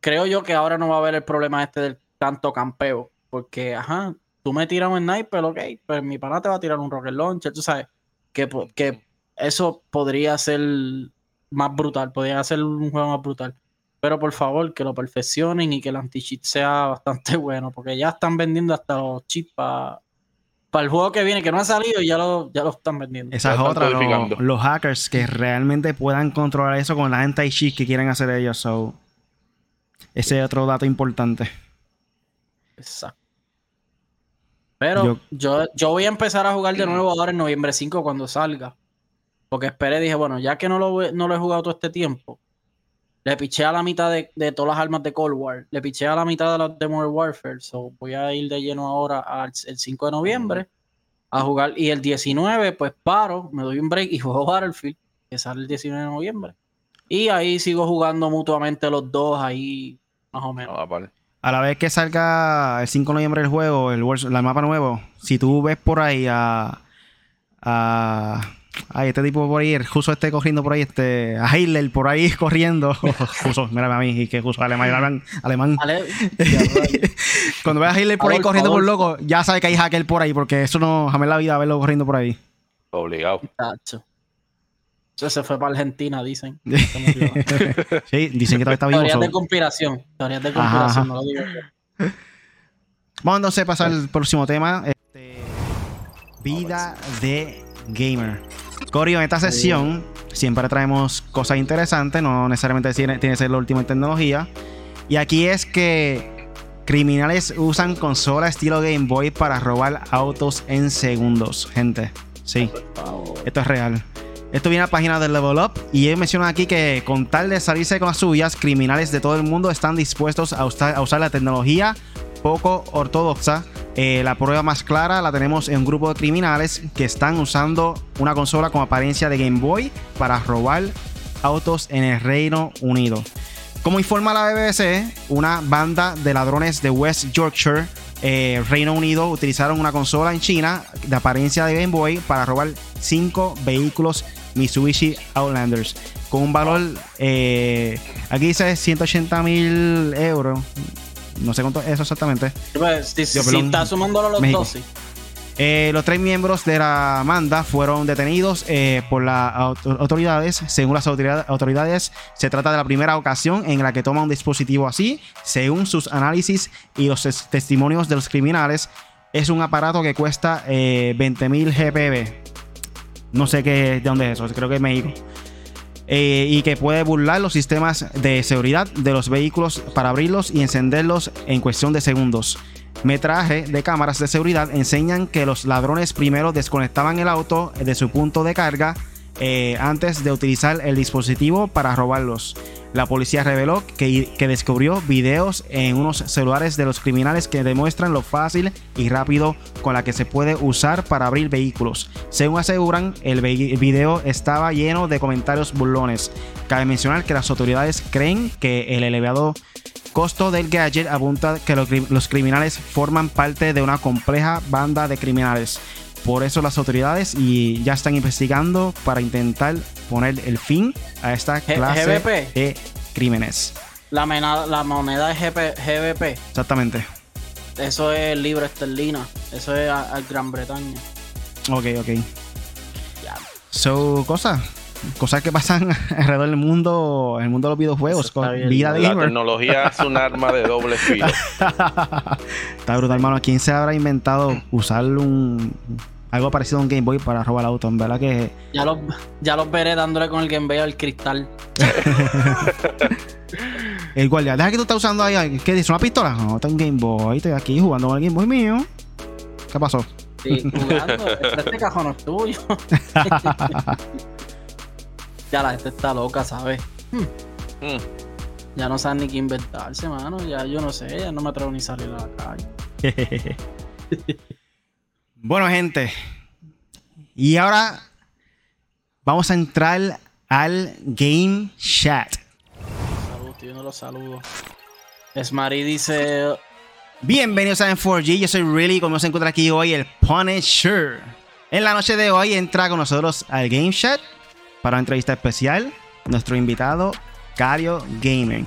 creo yo que ahora no va a haber el problema este del tanto campeo, porque, ajá, tú me tiras un sniper, ok, pero mi pana te va a tirar un rocket launcher, tú sabes, que, que eso podría ser más brutal, podría ser un juego más brutal. Pero por favor, que lo perfeccionen y que el anti-cheat sea bastante bueno, porque ya están vendiendo hasta los chips para para el juego que viene, que no ha salido y ya lo, ya lo están vendiendo. Esa es otra, los, hackers que realmente puedan controlar eso con la anti-cheat que quieren hacer ellos. So, ese es otro dato importante. Exacto. Pero yo, yo, voy a empezar a jugar de nuevo ahora en noviembre 5 cuando salga. Porque esperé, dije, bueno, ya que no lo, no lo he jugado todo este tiempo, le piché a la mitad de, todas las armas de Cold War. Le piché a la mitad de las de Modern Warfare. So voy a ir de lleno ahora al el 5 de noviembre a jugar. Y el 19, pues paro, me doy un break y juego Battlefield, que sale el 19 de noviembre. Y ahí sigo jugando mutuamente los dos, ahí más o menos. Ah, a la vez que salga el 5 de noviembre el juego, el, el mapa nuevo, si tú ves por ahí a, a Ay, este tipo por ahí, justo este corriendo por ahí, este, a Hitler por ahí corriendo. Justo, mírame a mí, y que justo alemán, alemán. Cuando veas a Hitler por ahí corriendo por loco, ya sabes que hay hacker por ahí, porque eso no, jamás la vida verlo corriendo por ahí. Obligado. Eso se fue para Argentina, dicen. sí, dicen que todavía está vivo. Teorías de conspiración. Teorías de conspiración, no lo digo. Vamos entonces a pasar al próximo tema. Este, vida de gamer. Corio, en esta sesión siempre traemos cosas interesantes, no necesariamente tiene, que ser lo último en tecnología. Y aquí es que criminales usan consola estilo Game Boy para robar autos en segundos, gente. Sí, esto es real. Esto viene a la página del Level Up y ellos mencionan aquí que con tal de salirse con las suyas, criminales de todo el mundo están dispuestos a a usar la tecnología poco ortodoxa eh, la prueba más clara la tenemos en un grupo de criminales que están usando una consola con apariencia de Game Boy para robar autos en el Reino Unido. Como informa la BBC, una banda de ladrones de West Yorkshire, eh, Reino Unido, utilizaron una consola en China de apariencia de Game Boy para robar cinco vehículos Mitsubishi Outlanders con un valor, eh, aquí dice 180 mil euros, No sé cuánto es eso exactamente. Pues, si, está sumando los dos, sí. Eh, los tres miembros de la manda fueron detenidos eh, por las autoridades. Según las autoridades, se trata de la primera ocasión en la que toma un dispositivo así. Según sus análisis y los testimonios de los criminales, es un aparato que cuesta eh, 20.000 GPB. No sé qué, de dónde es eso, creo que es México. Eh, y que puede burlar los sistemas de seguridad de los vehículos para abrirlos y encenderlos en cuestión de segundos. Metraje de cámaras de seguridad enseñan que los ladrones primero desconectaban el auto de su punto de carga eh, antes de utilizar el dispositivo para robarlos. La policía reveló que, que, descubrió videos en unos celulares de los criminales que demuestran lo fácil y rápido con la que se puede usar para abrir vehículos. Según aseguran, el video estaba lleno de comentarios burlones. Cabe mencionar que las autoridades creen que el elevado costo del gadget apunta que los criminales forman parte de una compleja banda de criminales. Por eso las autoridades y ya están investigando para intentar poner el fin a esta clase de crímenes. La, la moneda es GBP. Exactamente. Eso es libra esterlina. Eso es a, Gran Bretaña. Ok, ok. So, cosa cosas que pasan alrededor del mundo, en el mundo de los videojuegos, con vida de La tecnología es un arma de doble filo. Está brutal, hermano. ¿Quién se habrá inventado usar un algo parecido a un Game Boy para robar el auto? En verdad que. Ya los, ya los veré dándole con el Game Boy al cristal. el guardia, deja que tú estás usando ahí. ¿Qué dice? ¿Una pistola? No, está un Game Boy. Estoy aquí jugando con el Game Boy mío. ¿Qué pasó? Sí, jugando. este cajón es tuyo. ya la gente está loca, ¿sabes? Hmm. Hmm. Ya no saben ni qué inventarse, mano. Ya yo no sé, ya no me atrevo ni salir a la calle. Bueno, gente. Y ahora vamos a entrar al Game Chat. Saludos, tío, no los saludo. Esmari dice. Bienvenidos a M4G, yo soy Really, como se encuentra aquí hoy el Punisher. En la noche de hoy entra con nosotros al Game Chat para una entrevista especial, nuestro invitado, Cario Gaming.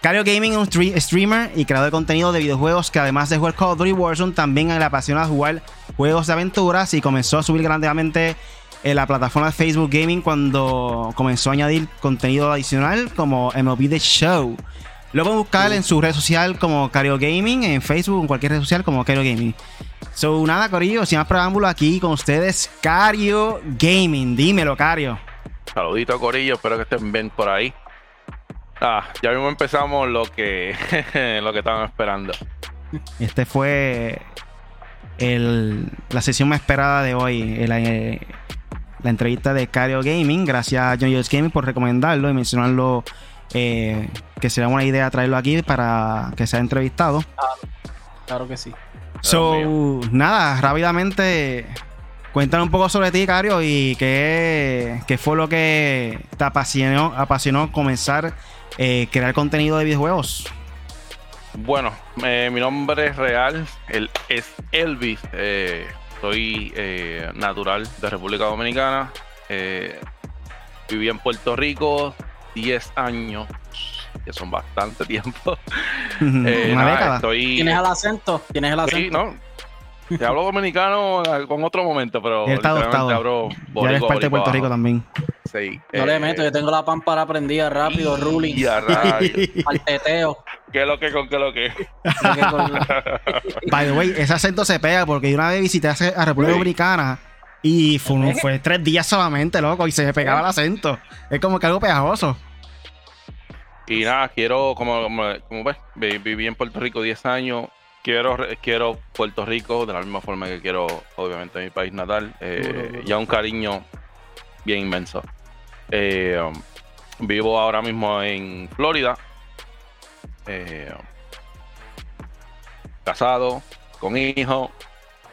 Cario Gaming es un streamer y creador de contenido de videojuegos que además de jugar Call of Duty Warzone también le apasiona jugar juegos de aventuras y comenzó a subir grandemente en la plataforma de Facebook Gaming cuando comenzó a añadir contenido adicional como MLB The Show. Lo pueden en su red social como Cario Gaming, en Facebook, en cualquier red social como Cario Gaming. So, nada, Corillo, sin más preámbulo aquí con ustedes, Cario Gaming. Dímelo, Cario. Saludito Corillo, espero que estén bien por ahí. Ah, ya mismo empezamos lo que, lo que estaban esperando. Este fue la sesión más esperada de hoy. Eh, la entrevista de Cario Gaming. Gracias a John Gaming por recomendarlo y mencionarlo. Eh, que sería buena idea traerlo aquí para que sea entrevistado. Claro, que sí. So, nada, rápidamente Cuéntanos un poco sobre ti, Cario, y qué, fue lo que te apasionó, apasionó comenzar eh, crear contenido de videojuegos. Bueno, eh, mi nombre es real, es Elvis. Eh, soy natural de República Dominicana. viví en Puerto Rico 10 años, que son bastante tiempo. Una década. ¿Tienes el acento? ¿Tienes el acento? Sí, no te hablo dominicano con otro momento, pero. Él está adoptado. ya eres parte de Puerto Rico también. Sí. No le meto, yo tengo la pámpara prendida rápido, ruling. Al teteo. ¿Qué es lo que con qué lo que? By the way, ese acento se pega porque yo una vez visité a República Dominicana y fue, fue, tres días solamente, loco, y se me pegaba el acento. Es como que algo pegajoso. Y nada, quiero, como, como, como ves, viví en Puerto Rico 10 años quiero, quiero Puerto Rico de la misma forma que quiero, obviamente, mi país natal. Eh, ya un cariño bien inmenso. Eh, um, vivo ahora mismo en Florida. Eh, casado, con hijo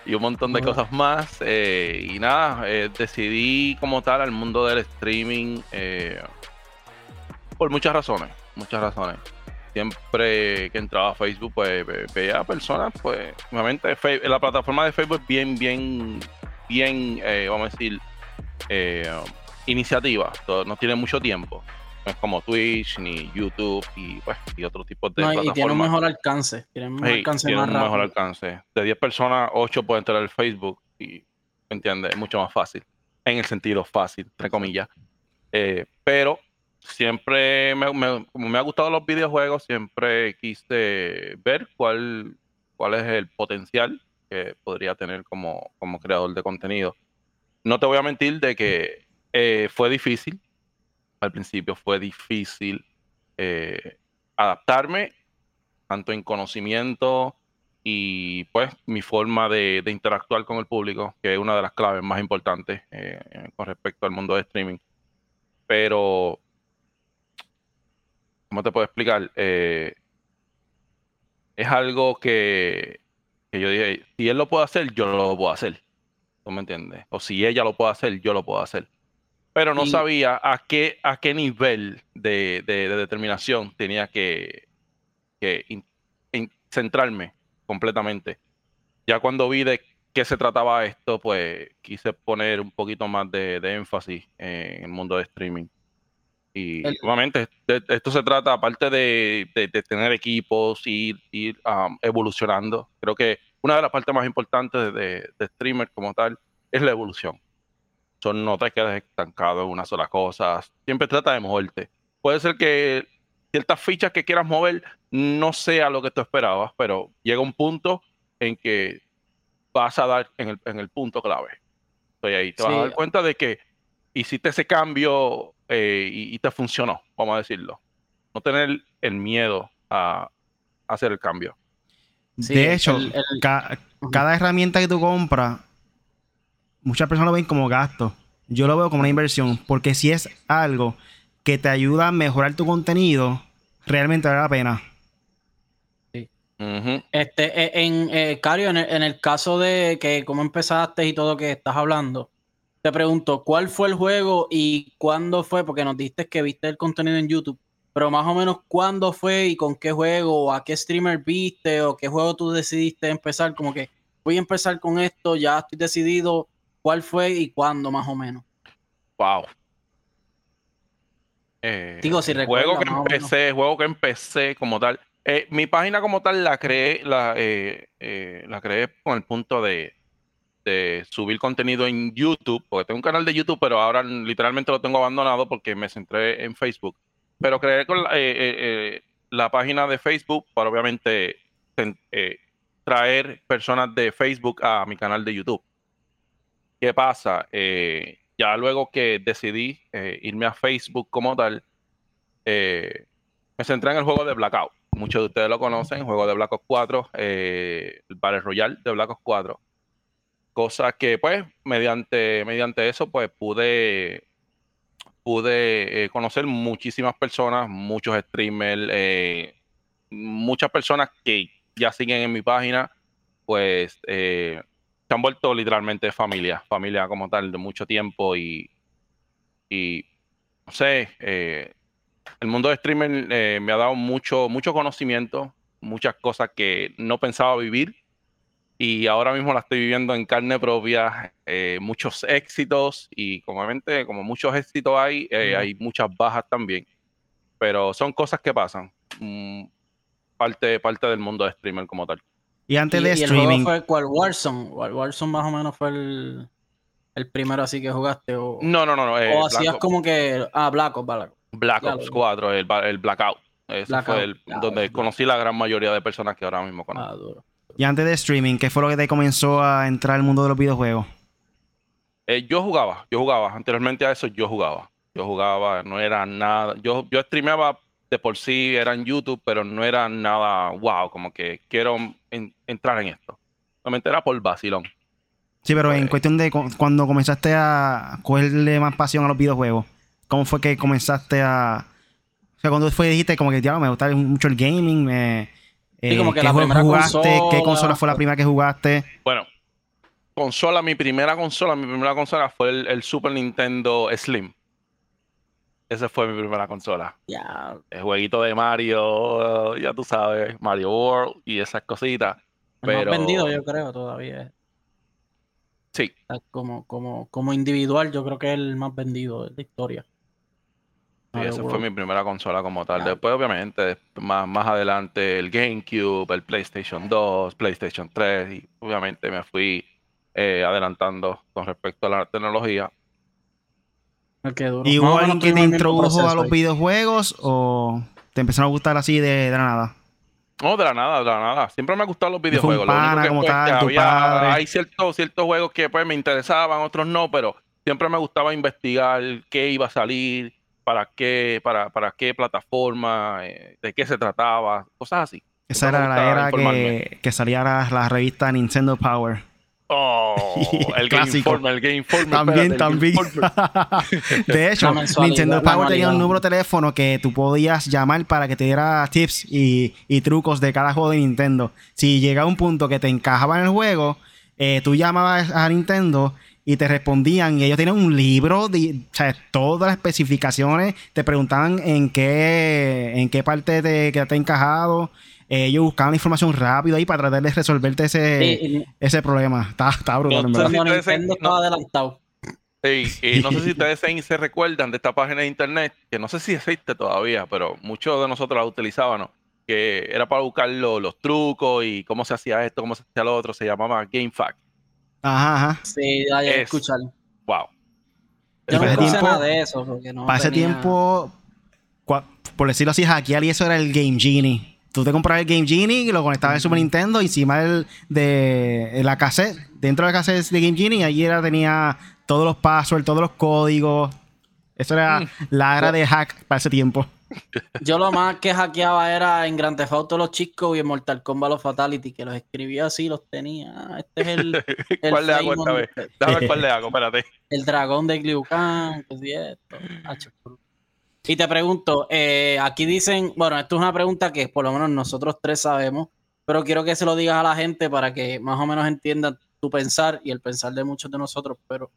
y un montón de cosas más. y nada, decidí como tal al mundo del streaming por muchas razones. Muchas razones siempre que entraba a Facebook, pues veía personas, pues, nuevamente, la plataforma de Facebook es bien, bien, bien, eh, vamos a decir, eh, iniciativa, no tiene mucho tiempo. no es como Twitch ni YouTube y, pues, y otros tipos de no, plataformas. Y tiene un mejor alcance. Tiene un mejor alcance. Tiene un mejor alcance. De 10 personas, 8 pueden entrar al Facebook y, ¿entiendes? Es mucho más fácil. En el sentido fácil, entre comillas. Eh, pero siempre me, como me ha gustado los videojuegos, siempre quise ver cuál, cuál es el potencial que podría tener como, como creador de contenido. No te voy a mentir de que eh, fue difícil al principio fue difícil eh, adaptarme, tanto en conocimiento y pues mi forma de, interactuar con el público, que es una de las claves más importantes eh, con respecto al mundo de streaming. Pero, ¿cómo te puedo explicar? Eh, es algo que, que yo dije, si él lo puede hacer, yo lo puedo hacer. ¿Tú me entiendes? O si ella lo puede hacer, yo lo puedo hacer pero no sabía a qué, a qué nivel de, determinación tenía que, centrarme completamente. Ya cuando vi de qué se trataba esto, pues quise poner un poquito más de, énfasis en el mundo de streaming. Y obviamente esto se trata, aparte de, tener equipos y ir um, evolucionando, creo que una de las partes más importantes de streamer como tal es la evolución no te quedes estancado en una sola cosa. Siempre trata de moverte. Puede ser que ciertas fichas que quieras mover no sea lo que tú esperabas, pero llega un punto en que vas a dar en el, punto clave. Estoy ahí. Te vas a dar cuenta de que hiciste ese cambio eh, y, te funcionó, vamos a decirlo. No tener el miedo a, hacer el cambio. de hecho, cada herramienta que tú compras muchas personas lo ven como gasto. Yo lo veo como una inversión, porque si es algo que te ayuda a mejorar tu contenido, realmente vale la pena. Sí. Este, e, en eh, Cario, en el, caso de que cómo empezaste y todo que estás hablando, te pregunto, ¿cuál fue el juego y cuándo fue? Porque nos diste que viste el contenido en YouTube, pero más o menos cuándo fue y con qué juego, o a qué streamer viste, o qué juego tú decidiste empezar, como que voy a empezar con esto, ya estoy decidido, ¿Cuál fue y cuándo más o menos? Wow. Eh, Digo, si juego que empecé, juego que empecé como tal. Eh, mi página como tal la creé, la, eh, la creé con el punto de, subir contenido en YouTube, porque tengo un canal de YouTube, pero ahora literalmente lo tengo abandonado porque me centré en Facebook. Pero creé con la, página de Facebook para obviamente traer personas de Facebook a mi canal de YouTube. ¿Qué pasa? Eh, ya luego que decidí eh, irme a Facebook como tal, eh, me centré en el juego de Blackout. Muchos de ustedes lo conocen, juego de Black Ops 4, el Battle Royale de Black Ops 4. Cosa que, pues, mediante, mediante eso, pues, pude, pude conocer muchísimas personas, muchos streamers, muchas personas que ya siguen en mi página, pues, se han vuelto literalmente familia, familia como tal de mucho tiempo y, y no sé, eh, el mundo de streaming eh, me ha dado mucho, mucho conocimiento, muchas cosas que no pensaba vivir y ahora mismo la estoy viviendo en carne propia, eh, muchos éxitos y como, como muchos éxitos hay, hay muchas bajas también, pero son cosas que pasan, mm, parte, parte del mundo de streamer como tal. Y antes de streaming. El juego fue cuál Warzone. Warzone más o menos fue el, el primero así que jugaste. O, no, no, no. no eh, o hacías como que. Ah, Black Ops, Black Ops. Black Ops 4, el, el Blackout. Ese fue el, donde conocí la gran mayoría de personas que ahora mismo conozco. Ah, duro. Y antes de streaming, ¿qué fue lo que te comenzó a entrar al mundo de los videojuegos? Eh, yo jugaba, yo jugaba. Anteriormente a eso yo jugaba. Yo jugaba, no era nada. Yo, yo streameaba de por sí era en YouTube, pero no era nada wow, como que quiero entrar en esto. Solamente era por vacilón. Sí, pero en pues cuestión de cuando comenzaste a cogerle más pasión a los videojuegos, ¿cómo fue que comenzaste a... O sea, cuando fue dijiste como que, ya, me gusta mucho el gaming, me... Eh, como que ¿Qué la jugaste? ¿Qué consola fue la primera que jugaste? Bueno, consola, mi primera consola, mi primera consola fue el Super Nintendo Slim. Esa fue mi primera consola. Ya. El jueguito de Mario, ya tú sabes, Mario World y esas cositas. pero... más vendido, yo creo, todavía. Sí. Como, como, como individual, yo creo que es el más vendido de la historia. Esa fue mi primera consola como tal. Después, obviamente, más, más adelante el GameCube, el PlayStation 2, PlayStation 3, y obviamente me fui eh, adelantando con respecto a la tecnología. ¿Y hubo alguien que te introdujo a los videojuegos o te empezaron a gustar así de, la nada? No, de la nada, de la nada. Siempre me han gustado los videojuegos. Lo único que, pues, había, hay ciertos, ciertos juegos que pues me interesaban, otros no, pero siempre me gustaba investigar qué iba a salir, para qué, para, para qué plataforma, eh, de qué se trataba, cosas así. Esa era la era que, que salía la revista Nintendo Power. Oh, el Game Informer, el Game Informer. También, también. de hecho, Nintendo Power tenía un número de teléfono que tú podías llamar para que te diera tips y, trucos de cada juego de Nintendo. Si llegaba un punto que te encajaba en el juego, eh, tú llamabas a Nintendo y te respondían y ellos tenían un libro de o sea, todas las especificaciones, te preguntaban en qué en qué parte te, que te ha encajado eh, ellos buscaban información rápido ahí para tratar de resolverte ese, ese problema. Está, está brutal, no, no, adelantado. Sí, y no sé si ustedes se, recuerdan de esta página de internet, que no sé si existe todavía, pero muchos de nosotros la utilizábamos, que era para buscar los trucos y cómo se hacía esto, cómo se hacía lo otro, se llamaba GameFAQ. Ajá, ajá. Sí, ya, ya escucharlo. Wow. Yo no escuché nada de eso. Porque no para ese tiempo, por decirlo así, hackear y eso era el Game Genie tú te comprabas el Game Genie y lo conectabas en el Super Nintendo encima del, de la cassette, dentro de la cassette de Game Genie, allí era, tenía todos los passwords, todos los códigos. Eso era mm. la era de hack para ese tiempo. Yo lo más que hackeaba era en Grand Theft Auto los chicos y en Mortal Kombat los Fatality, que los escribía así, los tenía. Este es el. ¿Cuál le hago esta vez? Dame cuál le hago, espérate. El dragón de Liu Kang, pues esto. Y te pregunto, eh, aquí dicen, bueno, esto es una pregunta que por lo menos nosotros tres sabemos, pero quiero que se lo digas a la gente para que más o menos entiendan tu pensar y el pensar de muchos de nosotros. Pero,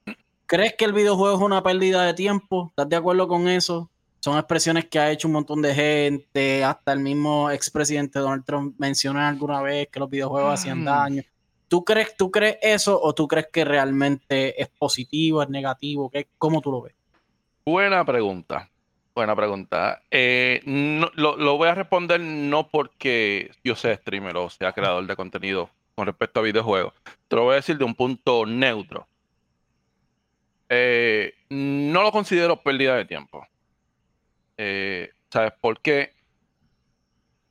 ¿crees que el videojuego es una pérdida de tiempo? ¿Estás de acuerdo con eso? Son expresiones que ha hecho un montón de gente, hasta el mismo expresidente Donald Trump mencionó alguna vez que los videojuegos hacían mm. daño. ¿Tú crees, ¿Tú crees eso o tú crees que realmente es positivo, es negativo? ¿Qué, ¿Cómo tú lo ves? Buena pregunta. Buena pregunta. Eh, lo, voy a responder no porque yo sea streamer o sea creador de contenido con respecto a videojuegos. Te lo voy a decir de un punto neutro. Eh, no lo considero pérdida de tiempo. Eh, ¿Sabes por qué?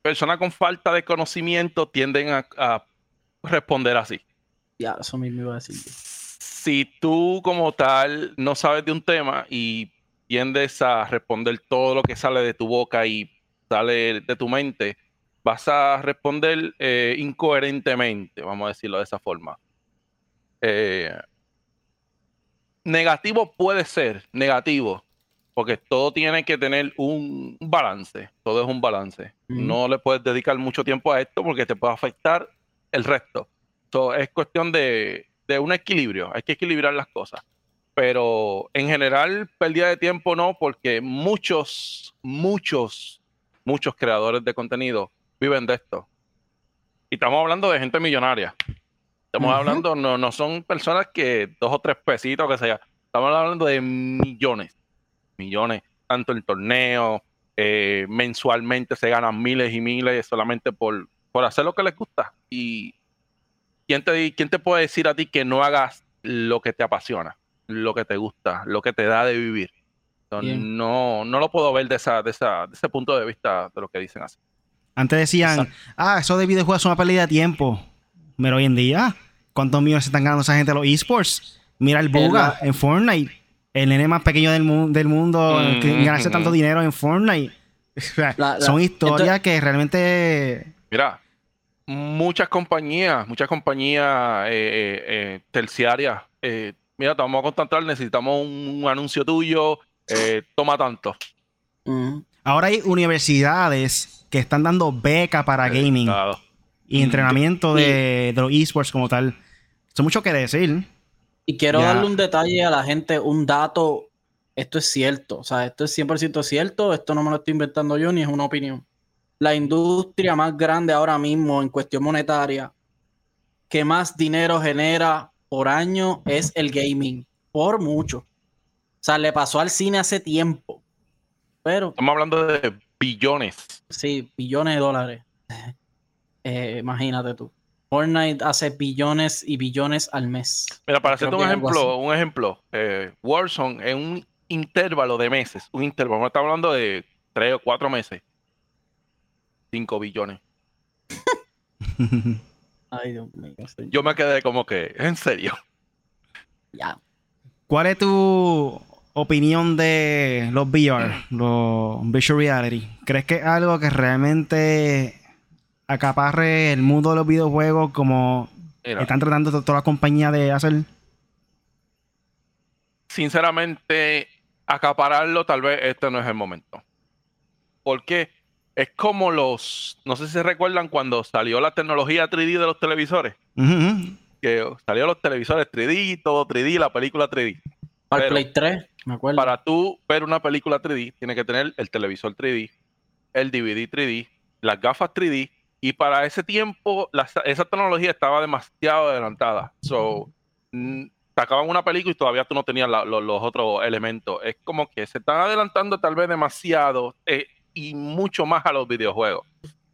Personas con falta de conocimiento tienden a, a responder así. Ya, eso mismo iba a decir. Si tú como tal no sabes de un tema y tiendes a responder todo lo que sale de tu boca y sale de tu mente, vas a responder eh, incoherentemente, vamos a decirlo de esa forma. Eh, negativo puede ser, negativo, porque todo tiene que tener un balance, todo es un balance. No le puedes dedicar mucho tiempo a esto porque te puede afectar el resto. es cuestión de un equilibrio, hay que equilibrar las cosas pero en general pérdida de tiempo no, porque muchos, muchos, muchos creadores de contenido viven de esto. Y estamos hablando de gente millonaria. Estamos hablando, no, no son personas que dos o tres pesitos, que sea. Estamos hablando de millones, millones, tanto en torneos, eh, mensualmente se ganan miles y miles solamente por, por hacer lo que les gusta. Y ¿quién te, ¿quién te puede decir a ti que no hagas lo que te apasiona? lo que te gusta, lo que te da de vivir. no, no lo puedo ver de, esa, de, esa, de ese punto de vista de lo que dicen así. Antes decían, ah, eso de videojuegos es una pérdida de tiempo. Pero hoy en día, ¿cuántos millones están ganando esa gente los esports? Mira el Buga en Fortnite. El nene más pequeño del, del mundo mm, que ganarse tanto dinero en Fortnite. son historias que realmente... Mira, muchas compañías, muchas compañías eh, eh, eh terciarias eh, mira, te vamos a contratar, necesitamos un, anuncio tuyo, eh, toma tanto. Ahora hay universidades que están dando beca para gaming y entrenamiento de, los esports como tal. Eso mucho que decir. Y quiero darle un detalle a la gente, un dato. Esto es cierto, o sea, esto es 100% cierto, esto no me lo estoy inventando yo ni es una opinión. La industria más grande ahora mismo en cuestión monetaria, que más dinero genera por año es el gaming, por mucho. O sea, le pasó al cine hace tiempo. Pero. Estamos hablando de billones. Sí, billones de dólares. Eh, imagínate tú. Fortnite hace billones y billones al mes. Mira, para hacerte un ejemplo, un ejemplo, eh, Warzone en un intervalo de meses, un intervalo, estamos hablando de tres o cuatro meses, cinco billones. Ay, Dios mío. Yo me quedé como que, en serio. Ya. ¿Cuál es tu opinión de los VR, los Visual Reality? ¿Crees que es algo que realmente acaparre el mundo de los videojuegos como están tratando todas las compañías de hacer? Sinceramente, acapararlo tal vez este no es el momento. Porque es como los, no sé si se recuerdan cuando salió la tecnología 3D de los televisores. Que salió los televisores 3D, todo 3D, la película 3D. Para Play 3, me acuerdo. Para tú ver una película 3D, tienes que tener el televisor 3D, el DVD 3D, las gafas 3D y para ese tiempo, esa tecnología estaba demasiado adelantada. So, sacaban una película y todavía tú no tenías los otros elementos. Es como que se están adelantando tal vez demasiado eh, y mucho más a los videojuegos.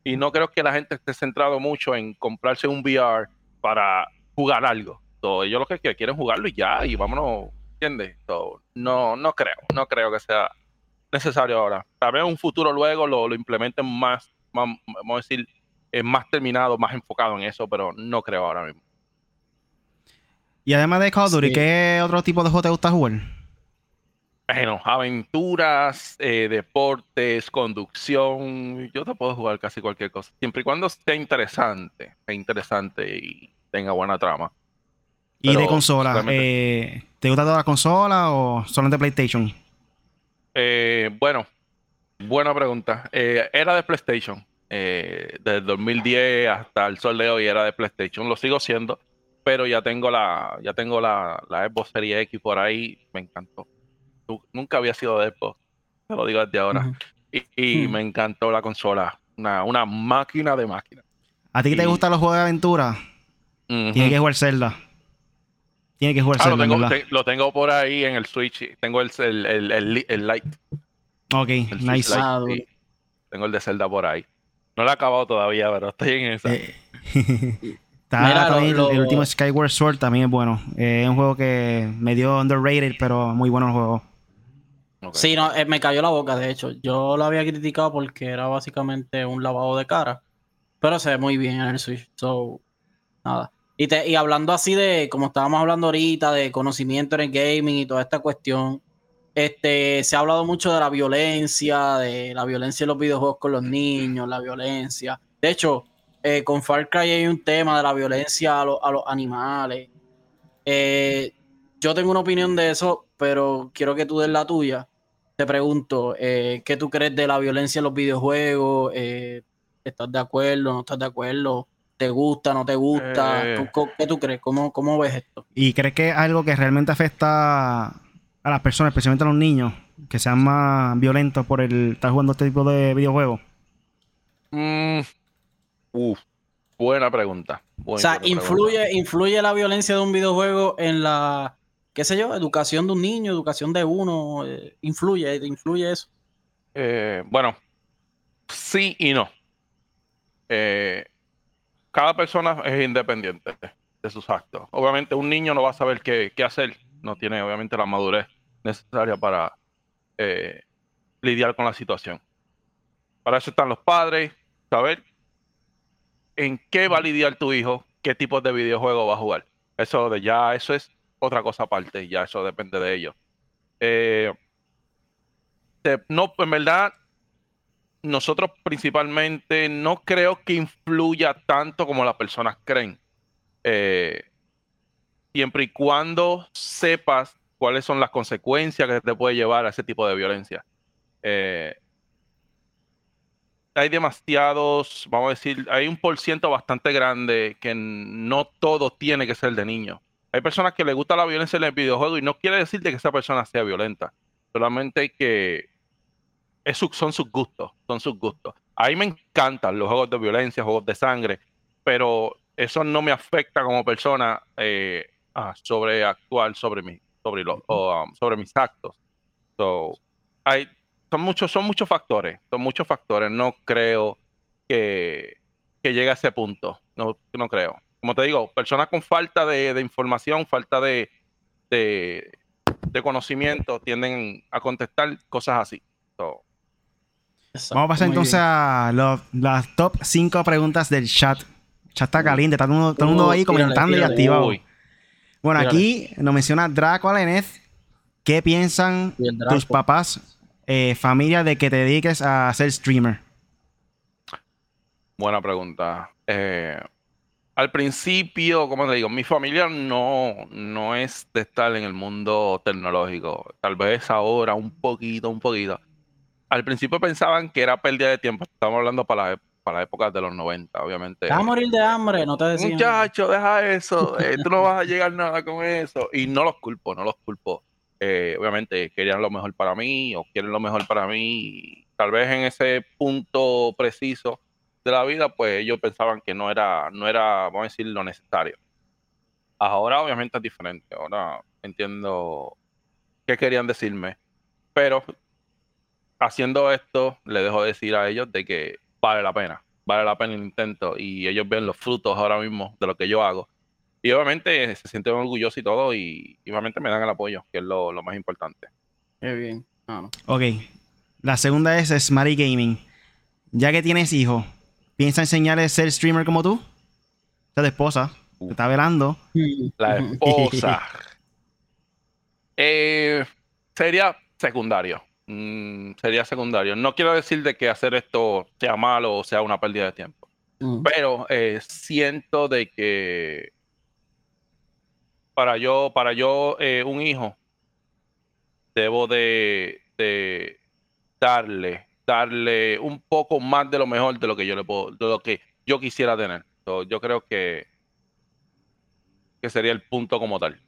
Y no creo que la gente esté centrado mucho en comprarse un VR para jugar algo. So, ellos lo que quieren jugarlo y ya, y vámonos, ¿entiendes? no, no creo, no creo que sea necesario ahora. Tal vez en un futuro luego lo, lo implementen más, vamos a decir, más terminado, más enfocado en eso, pero no creo ahora mismo. Y además de Call of Duty, ¿qué otro tipo de juego te gusta jugar? Bueno, aventuras, eh, deportes, conducción. Yo te puedo jugar casi cualquier cosa. Siempre y cuando esté interesante, sea interesante y tenga buena trama. ¿Y de consola? Eh, ¿Te gusta toda la consola o solamente PlayStation? Eh, bueno, buena pregunta. era de PlayStation eh, desde 2010 hasta el sol de hoy era de PlayStation. Lo sigo siendo, pero ya tengo la, ya tengo la, la Xbox Series X por ahí. Me encantó. Nunca había sido de Xbox, te lo digo desde ahora. Y, hmm. me encantó la consola. Una, una máquina de máquina. ¿A ti te gustan los juegos de aventura? Tienes que jugar Zelda. Tiene que jugar ah, Zelda. Lo tengo, lo tengo, por ahí en el Switch. Tengo el, el, el, el, Light. Ok, nice. tengo el de Zelda por ahí. No lo he acabado todavía, pero estoy en esa. Eh, está también el, último Skyward Sword también es bueno. Eh, es un juego que me dio underrated, pero muy bueno el juego. Sí, no, eh, me cayó la boca, de hecho. Yo lo había criticado porque era básicamente un lavado de cara. Pero se ve muy bien en el Switch. So, nada. Y, te, y hablando así de, como estábamos hablando ahorita, de conocimiento en el gaming y toda esta cuestión. Este, se ha hablado mucho de la violencia, de la violencia en los videojuegos con los niños, la violencia. De hecho, eh, con Far Cry hay un tema de la violencia a, los animales. Eh, yo tengo una opinión de eso, pero quiero que tú des la tuya. Te pregunto, eh, ¿qué tú crees de la violencia en los videojuegos? ¿Estás de acuerdo? ¿No estás de acuerdo? ¿Te gusta? ¿No te gusta? ¿Qué tú crees? ¿Cómo, ¿Cómo ves esto? ¿Y crees que es algo que realmente afecta a las personas, especialmente a los niños, que sean más violentos por el estar jugando este tipo de videojuegos? Mm, buena pregunta. o sea, influye, influye la violencia de un videojuego en la, qué sé yo, educación de un niño, educación de uno, eh, influye, influye eso. Eh, bueno, sí y no. Eh, cada persona es independiente de sus actos. Obviamente un niño no va a saber qué, qué hacer, no tiene obviamente la madurez necesaria para eh, lidiar con la situación. Para eso están los padres, saber en qué va a lidiar tu hijo, qué tipo de videojuego va a jugar. Eso de ya, eso es otra cosa aparte, ya eso depende de ellos. Eh, no, en verdad, nosotros principalmente no creo que influya tanto como las personas creen. Eh, siempre y cuando sepas cuáles son las consecuencias que te puede llevar a ese tipo de violencia. Eh, hay demasiados, vamos a decir, hay un por ciento bastante grande que no todo tiene que ser de niño. Hay personas que les gusta la violencia en el videojuego y no quiere decir que esa persona sea violenta, solamente que es son sus gustos, son sus gustos. A mí me encantan los juegos de violencia, juegos de sangre, pero eso no me afecta como persona eh, actuar sobre mí sobre, lo, um, sobre mis actos. So, hay, son muchos, son muchos factores, son muchos factores. No creo que, llegue a ese punto. No, no creo. Como te digo, personas con falta de, información, falta de, de, conocimiento, tienden a contestar cosas así. Vamos a pasar entonces a las top 5 preguntas del chat. chat está caliente, está todo el mundo, ahí comentando y activado. Bueno, aquí nos menciona Draco Alenez. ¿Qué piensan tus papás, eh, familia, de que te dediques a ser streamer? Buena pregunta. Eh, al principio, como te digo, mi familia no, no es de estar en el mundo tecnológico. Tal vez ahora un poquito, un poquito al principio pensaban que era pérdida de tiempo. Estamos hablando para la, para época de los 90, obviamente. Vas a morir de hambre, no te decían. Muchacho, deja eso. Eh, tú no vas a llegar nada con eso. Y no los culpo, no los culpo. Eh, obviamente querían lo mejor para mí o quieren lo mejor para mí. Tal vez en ese punto preciso de la vida, pues ellos pensaban que no era, no era, vamos a decir, lo necesario. Ahora obviamente es diferente. Ahora entiendo qué querían decirme. Pero haciendo esto, le dejo decir a ellos de que vale la pena, vale la pena el intento y ellos ven los frutos ahora mismo de lo que yo hago. Y obviamente se sienten orgullosos y todo y, obviamente me dan el apoyo, que es lo, más importante. Qué bien. Ok. La segunda es Smarty Gaming. Ya que tienes hijos, ¿piensa enseñarle a ser streamer como tú? O sea, esposa. Te está velando. La esposa. Eh, sería secundario. Mm, sería secundario. No quiero decir de que hacer esto sea malo o sea una pérdida de tiempo, mm. pero eh, siento de que para yo, para yo eh, un hijo, debo de, darle, darle un poco más de lo mejor de lo que yo le puedo, de lo que yo quisiera tener. yo creo que, que sería el punto como tal.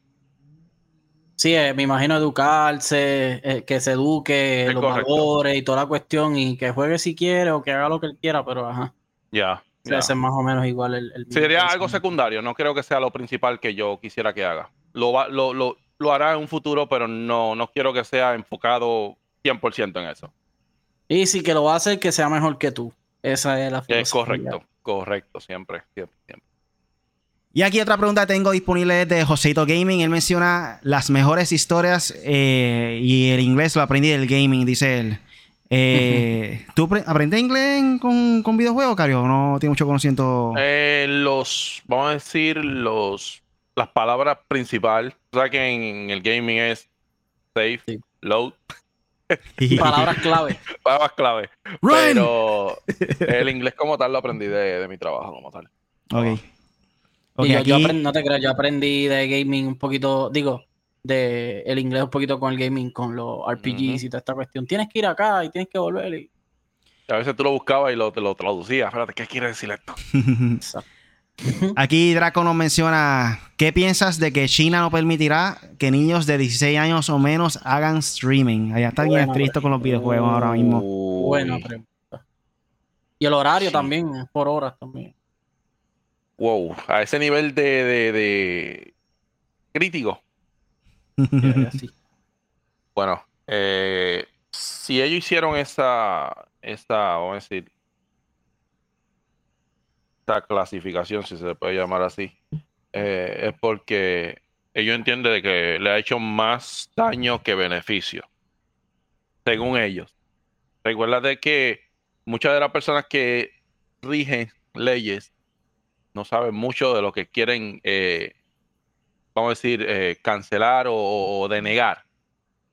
Sí, eh, me imagino educarse, eh, que se eduque, los valores y toda la cuestión, y que juegue si quiere o que haga lo que él quiera, pero ajá. Ya. Yeah, más o menos igual el. Sería algo secundario, no creo que sea lo principal que yo quisiera que haga. Lo, lo, lo, lo hará en un futuro, pero no, no quiero que sea enfocado 100% en eso. Y sí que lo va a hacer que sea mejor que tú. Esa es la filosofía. Es correcto, correcto, siempre, siempre, siempre. Y aquí otra pregunta que tengo disponible de Joseito Gaming. Él menciona las mejores historias eh, y el inglés lo aprendí del gaming, dice él. Eh, ¿Tú aprendes inglés con, con videojuegos, Cario? ¿No tiene mucho conocimiento? Eh, los, vamos a decir, los las palabras principales. O sea que en, el gaming es safe, load. palabras clave. palabras clave. Pero el inglés como tal lo aprendí de, de mi trabajo como tal. Ok yo, aprendí, no te creas, yo aprendí de gaming un poquito, digo, de el inglés un poquito con el gaming, con los RPGs y toda esta cuestión. Tienes que ir acá y tienes que volver. Y... A veces tú lo buscabas y lo, te lo traducías. Espérate, ¿qué quiere decir esto? Aquí Draco nos menciona, ¿qué piensas de que China no permitirá que niños de 16 años o menos hagan streaming? Allá está bien estricto con los videojuegos ahora mismo. Buena pregunta. Y el horario también, por horas también wow, a ese nivel de, de, crítico. bueno, eh, si ellos hicieron esa, esa, vamos a decir, esta clasificación, si se puede llamar así, eh, es porque ellos entienden de que le ha hecho más daño que beneficio, según ellos. Recuerda de que muchas de las personas que rigen leyes no saben mucho de lo que quieren, eh, vamos a decir, eh, cancelar o, denegar.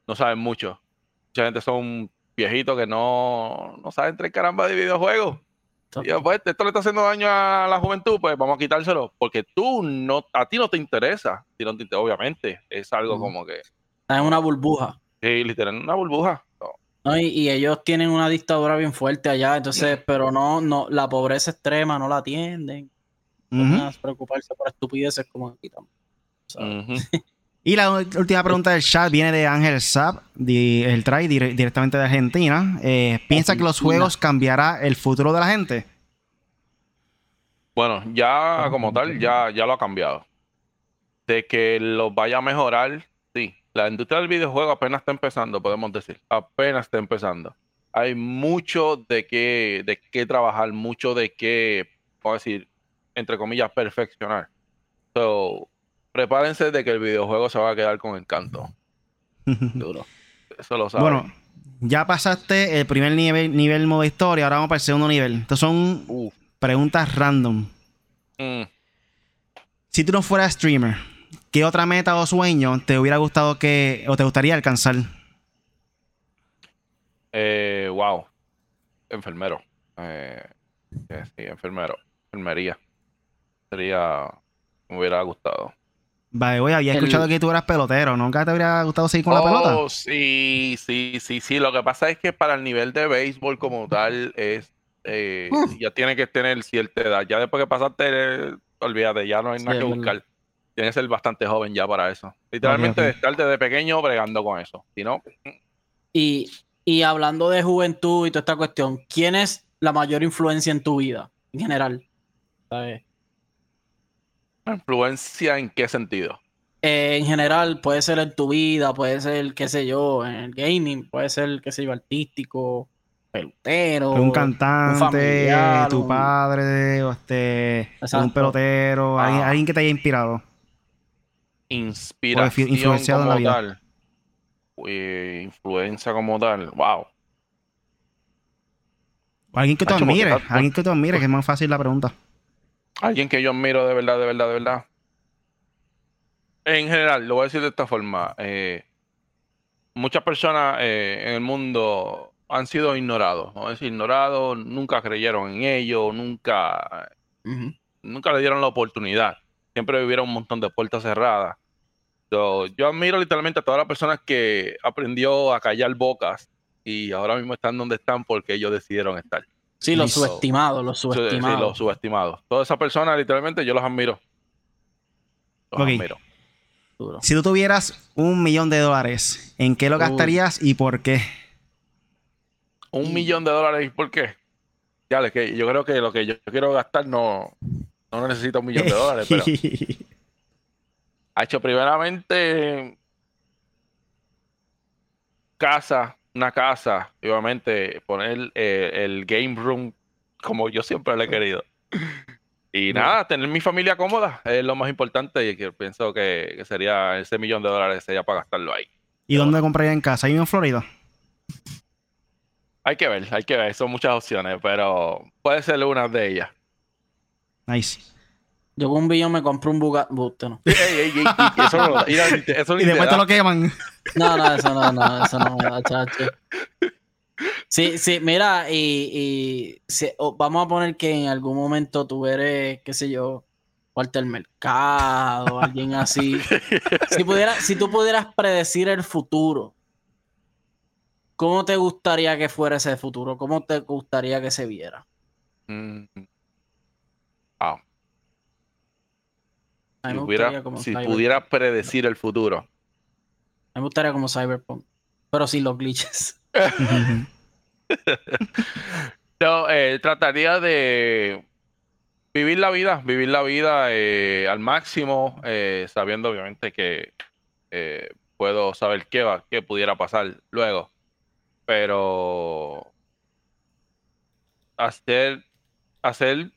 No saben mucho. Mucha gente son viejitos que no, no saben tres caramba de videojuegos. Y pues, esto le está haciendo daño a la juventud, pues vamos a quitárselo. Porque tú no, a ti no te interesa. obviamente, es algo como que. Es una burbuja. Sí, literal, una burbuja. y, ellos tienen una dictadura bien fuerte allá, entonces, pero no, no, la pobreza extrema no la atienden preocuparse por estupideces como aquí también. y la última pregunta del chat viene de Ángel Zap, el try directamente de Argentina. Eh, ¿Piensa que los juegos cambiará el futuro de la gente? Bueno, ya como tal, ya, ya lo ha cambiado. De que lo vaya a mejorar, sí. La industria del videojuego apenas está empezando, podemos decir. Apenas está empezando. hay mucho de qué, de qué trabajar, mucho de qué, puedo decir, entre comillas, perfeccionar. So, prepárense de que el videojuego se va a quedar con encanto. Duro. Eso lo saben. Bueno, ya pasaste el primer nivel, nivel modo historia, ahora vamos para el segundo nivel. Estas son preguntas random. Mm. Si tú no fueras streamer, ¿qué otra meta o sueño te hubiera gustado que, o te gustaría alcanzar? Eh, wow. Enfermero. Eh, sí, enfermero. Enfermería. Sería. Me hubiera gustado. Vale, voy, había escuchado que tú eras pelotero. ¿Nunca te hubiera gustado seguir con la pelota? Oh, sí, sí, sí, sí. Lo que pasa es que para el nivel de béisbol como tal es eh, ya tiene que tener cierta edad. Ya después que pasaste, olvídate, ya no hay nada que buscar. Tienes que ser bastante joven ya para eso. Literalmente estar desde pequeño bregando con eso. Si no. Y, y hablando de juventud y toda esta cuestión, ¿quién es la mayor influencia en tu vida en general? ¿Sabes? ¿Influencia en qué sentido? Eh, en general, puede ser en tu vida, puede ser, qué sé yo, en el gaming, puede ser, qué sé yo, artístico, pelotero. Un cantante, tu padre, o este, un pelotero, alguien, que te haya inspirado. Inspiración influenciado como en la vida. tal. influencia como tal, wow. alguien que tú admires, alguien que tú admires, que es más fácil la pregunta. Alguien que yo admiro de verdad, de verdad, de verdad. En general, lo voy a decir de esta forma. Eh, muchas personas eh, en el mundo han sido ignorados. ¿no? Es ignorados, nunca creyeron en ello, nunca, nunca le dieron la oportunidad. Siempre vivieron un montón de puertas cerradas. yo admiro literalmente a todas las personas que aprendió a callar bocas y ahora mismo están donde están porque ellos decidieron estar. Sí, los subestimados, los subestimados. Sí, los subestimados. Todas esas personas, literalmente, yo los admiro. Los admiro. Si tú tuvieras un millón de dólares, ¿en qué lo gastarías y por qué? Un millón de dólares y por qué. Ya, que yo creo que lo que yo quiero gastar no, no necesita un millón de dólares, pero. ha hecho primeramente casa, una casa, obviamente poner eh, el game room como yo siempre lo he querido. Y nada, tener mi familia cómoda es lo más importante y que pienso que, sería ese millón de dólares sería para gastarlo ahí. ¿Y dónde compraría en casa? ¿Ahí en Florida? Hay que ver, hay que ver, son muchas opciones, pero puede ser una de ellas. Nice. Yo con un billón me compré un Bugatti. no. y después te lo queman. No, no, eso no, no, eso no, chacho. Sí, sí, mira, y, vamos a poner que en algún momento tú eres, qué sé yo, Walter Mercado, alguien así. Si, pudiera, si tú pudieras predecir el futuro, ¿cómo te gustaría que fuera ese futuro? ¿Cómo te gustaría que se viera? Mm. Si, pudiera, predecir el futuro. A mí me gustaría como Cyberpunk, pero sin los glitches. no, eh, trataría de vivir la vida, vivir la vida eh, al máximo, eh, sabiendo obviamente que puedo saber qué va, qué pudiera pasar luego. Pero hacer, hacer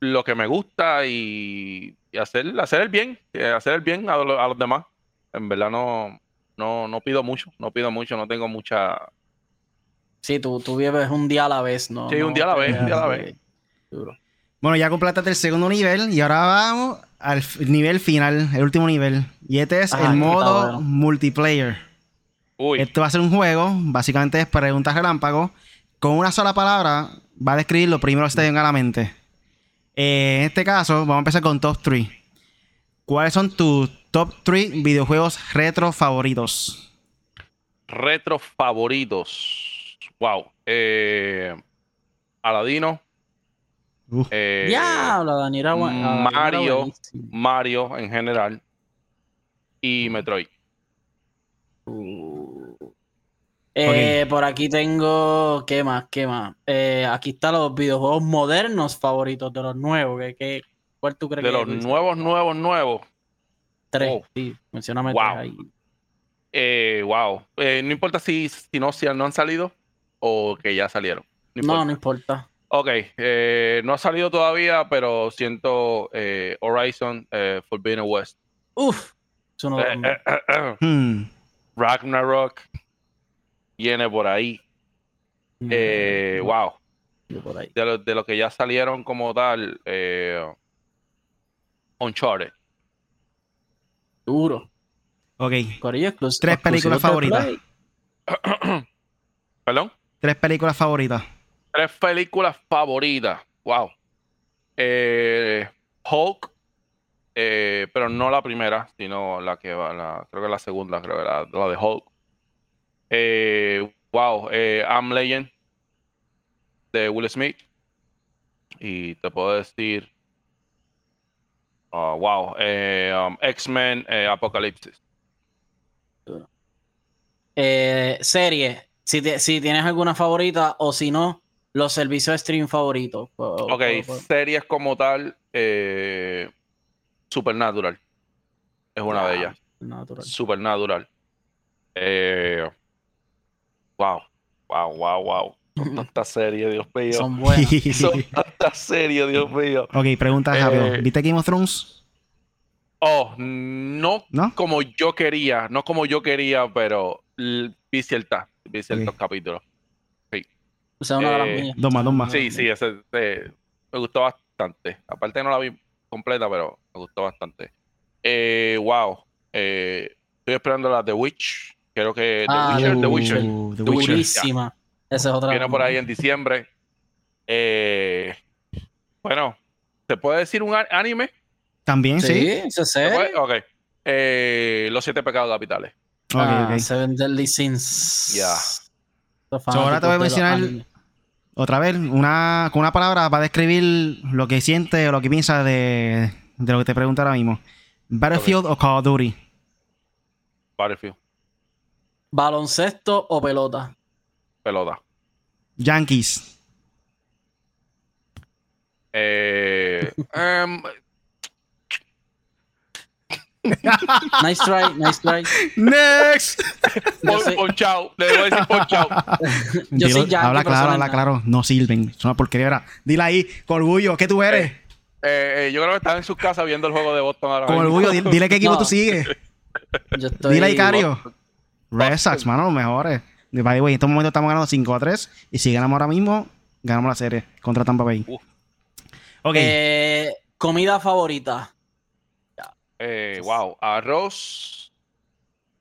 lo que me gusta y y hacer, hacer el bien, eh, hacer el bien a, los demás. En verdad no, no, no pido mucho, no pido mucho, no tengo mucha... Sí, tú, tú vives un día a la vez, ¿no? Sí, un día a la vez, un día a la vez. Bueno, ya completaste el segundo nivel y ahora vamos al nivel final, el último nivel. Y este es el modo multiplayer. Uy. Esto va a ser un juego, básicamente es preguntas relámpago. Con una sola palabra va a describir lo primero que se te venga a la mente. Eh, en este caso, vamos a empezar con top 3. ¿Cuáles son tus top 3 videojuegos retro favoritos? Retro favoritos. Wow. Eh, Aladino. Eh, Diablo, Daniela, Mario. Mario en general. Y Metroid. Uh. Eh, por aquí tengo. ¿Qué más? ¿Qué más? Eh, aquí están los videojuegos modernos favoritos de los nuevos. ¿Qué, cuál tú crees de los nuevos, nuevos, nuevos? Tres, oh. sí. Mencioname wow. ahí. Eh, wow. no importa si, si, no, si no han salido. o que ya salieron? No, no importa. Ok, eh, no ha salido todavía, pero siento eh, Horizon eh, Forbidden West. Uf, hmm. Ragnarok viene por ahí. Mm. wow. De, lo, de lo que ya salieron como tal, Uncharted. Duro. Ok. Tres películas favoritas. ¿Perdón? Tres películas favoritas. Tres películas favoritas. Wow. Eh, Hulk, eh, pero no la primera, sino la que va, la, creo que la segunda, creo que la, la de Hulk. Eh, wow, I'm Legend de Will Smith. Y te puedo decir, oh, wow, um, X-Men Apocalipsis. serie, si, si tienes alguna favorita o si no, los servicios de stream favoritos. Ok, series como tal, eh, Supernatural. Es una de ellas. Supernatural. Supernatural. Eh, wow, wow, wow, wow. Son tantas series, Dios mío. Son buenas. Son tantas series, Dios mío. Ok, pregunta eh, ¿Viste Game of Thrones? Oh, no, no, como yo quería, no como yo quería, pero vi ciertas, vi ciertos capítulos. O sea, una de las eh, mías. Dos más, dos más. Sí, sí, ese, me gustó bastante. Aparte no la vi completa, pero me gustó bastante. Eh, wow. Eh, estoy esperando la The Witch. Creo que The ah, Witcher. The Witcher. The Witcher. Durísima. Esa es otra. Viene por ahí en diciembre. Eh, bueno, ¿se puede decir un anime? También, sí. Sí, se sé. Ok. Eh, los siete pecados capitales. Okay, ah, okay. Seven Deadly Sins. Ya. ahora te voy a mencionar otra vez, una, con una palabra para describir lo que siente o lo que piensa de, lo que te pregunto ahora mismo. ¿Battlefield o Call of Duty? Battlefield. ¿Baloncesto o pelota? Pelota. Yankees. Eh, em, nice try, nice try. Next. ponchao. Le voy a decir ponchao. Yo soy Yankee, Habla claro, habla claro. No sirven. Es una porquería. Dile ahí, con orgullo, ¿qué tú eres? Eh, eh, yo creo que están en su casa viendo el juego de Boston ahora Con orgullo, dile, qué equipo tú sigues. Yo estoy dile ahí, Cario. Red Sox, mano, los mejores. By the way, en estos momentos estamos ganando 5 a 3. Y si ganamos ahora mismo, ganamos la serie contra Tampa Bay. Ok. Eh, comida favorita. Eh, wow, arroz,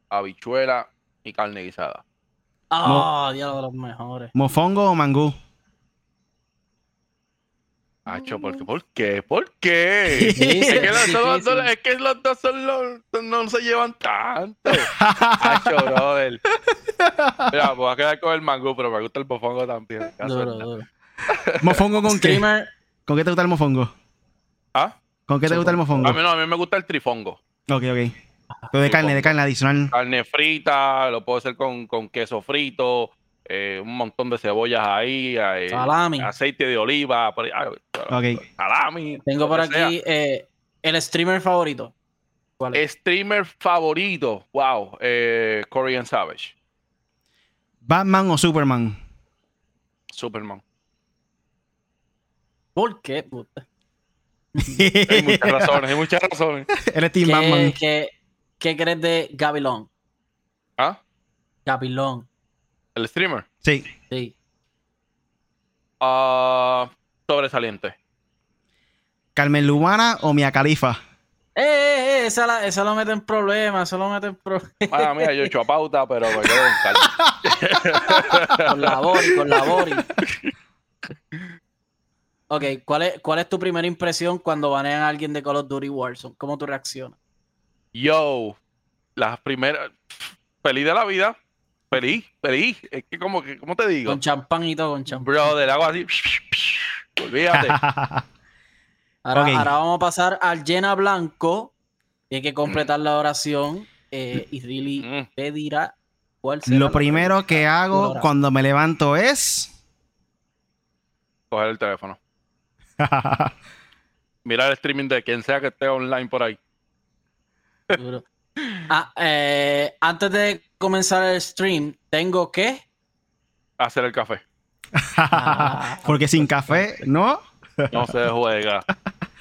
habichuela y carne guisada. Ah, diablo de los mejores. ¿Mofongo o mangú? Acho, ¿por qué? ¿Por qué? ¿Por qué? es, que los, dos, es que los dos son los, no se llevan tanto. Acho, brother. Mira, voy a quedar con el mangú, pero me gusta el mofongo también. Duro, duro. ¿Mofongo con qué? ¿Con qué te gusta el mofongo? ¿Ah? ¿Con qué te gusta el mofongo? A mí no, a mí me gusta el trifongo. Ok, ok. Pero de carne, de carne adicional. Carne frita, lo puedo hacer con, con queso frito, eh, un montón de cebollas ahí, eh, salami. aceite de oliva, por okay. salami. Tengo por aquí eh, el streamer favorito. ¿Cuál es? Streamer favorito, wow, eh, Korean Savage. ¿Batman o Superman? Superman. ¿Por qué, puta? hay muchas razones, hay muchas razones. Eres Team Batman. ¿qué, ¿Qué crees de Gabilón? ¿Ah? Gabilón. ¿El streamer? Sí. Sí. Uh, sobresaliente. ¿Carmen Lubana o Mia Califa? Eh, eh, eh, esa, la, esa lo mete en problemas, esa lo mete en problemas. Ah, mira, yo he hecho a pauta, pero me quedo con la Bori, con la Bori. Ok, ¿cuál es, ¿cuál es tu primera impresión cuando banean a alguien de Call of Duty Warzone? ¿Cómo tú reaccionas? Yo, las primeras. Feliz de la vida. Feliz, feliz. Es que, como que, ¿cómo te digo? Con champán y todo, con champán. Bro, del agua así. Olvídate. ahora, vamos a pasar al llena blanco. Hay que completar la oración. Eh, y Really mm. te dirá cuál será. Lo primero que hago cuando me levanto es. Coger el teléfono. Mira el streaming de quien sea que esté online por ahí. Ah, eh, antes de comenzar el stream, tengo que. hacer el café. Porque sin café, ¿no? No se juega.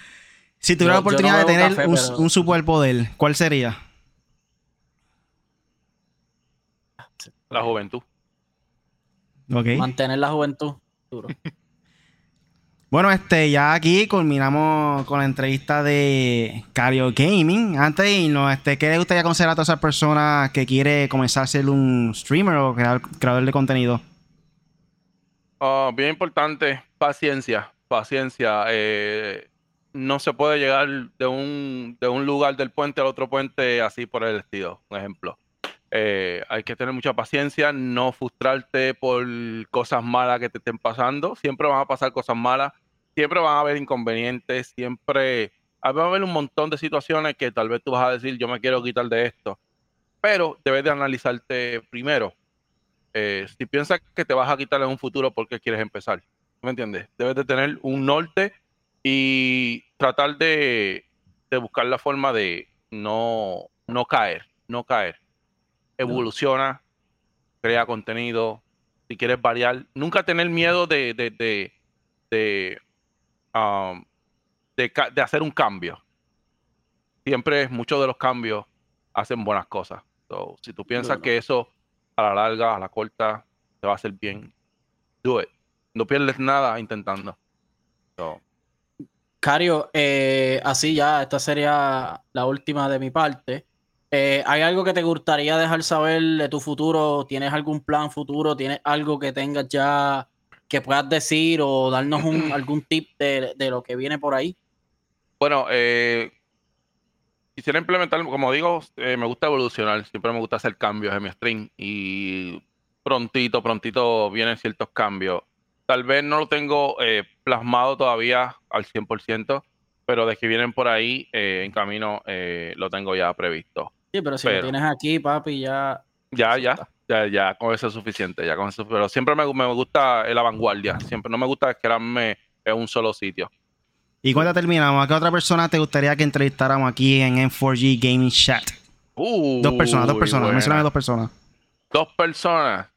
si tuviera la oportunidad de tener un, superpoder, ¿cuál sería? La juventud. Mantener la juventud. Duro. Bueno, este, ya aquí culminamos con la entrevista de Cario Gaming. Antes de irnos, este, ¿qué le gustaría aconsejar a todas esas personas que quiere comenzar a ser un streamer o creador de contenido? Ah, bien importante, paciencia, paciencia. Eh, no se puede llegar de un, de un lugar del puente al otro puente así por el estilo, un ejemplo. Eh, hay que tener mucha paciencia, no frustrarte por cosas malas que te estén pasando. Siempre van a pasar cosas malas, siempre van a haber inconvenientes, siempre va a haber un montón de situaciones que tal vez tú vas a decir, yo me quiero quitar de esto. Pero debes de analizarte primero. Eh, si piensas que te vas a quitar en un futuro, ¿por qué quieres empezar? ¿Me entiendes? Debes de tener un norte y tratar de, de buscar la forma de no, no caer, no caer evoluciona, crea contenido, si quieres variar, nunca tener miedo de, de, de, de, um, hacer un cambio. Siempre muchos de los cambios hacen buenas cosas. si tú piensas que eso a la larga, a la corta, te va a hacer bien, do it. No pierdes nada intentando. Cario, eh, así ya, esta sería la última de mi parte. Eh, ¿Hay algo que te gustaría dejar saber de tu futuro? ¿Tienes algún plan futuro? ¿Tienes algo que tengas ya que puedas decir o darnos un, algún tip de, lo que viene por ahí? Bueno, eh, quisiera implementar, como digo, eh, me gusta evolucionar, siempre me gusta hacer cambios en mi stream y prontito, prontito vienen ciertos cambios. Tal vez no lo tengo plasmado todavía al 100%, pero de que vienen por ahí en camino lo tengo ya previsto. Sí, pero si lo tienes aquí, papi, ya. Ya, ya. Ya, ya, con eso es suficiente. Ya con eso, pero siempre me, me gusta la vanguardia. Siempre no me gusta quedarme en un solo sitio. ¿Y cuando terminamos? ¿A qué otra persona te gustaría que entrevistáramos aquí en M4G Gaming Chat? dos personas, dos personas. Mencioname dos personas. Dos personas.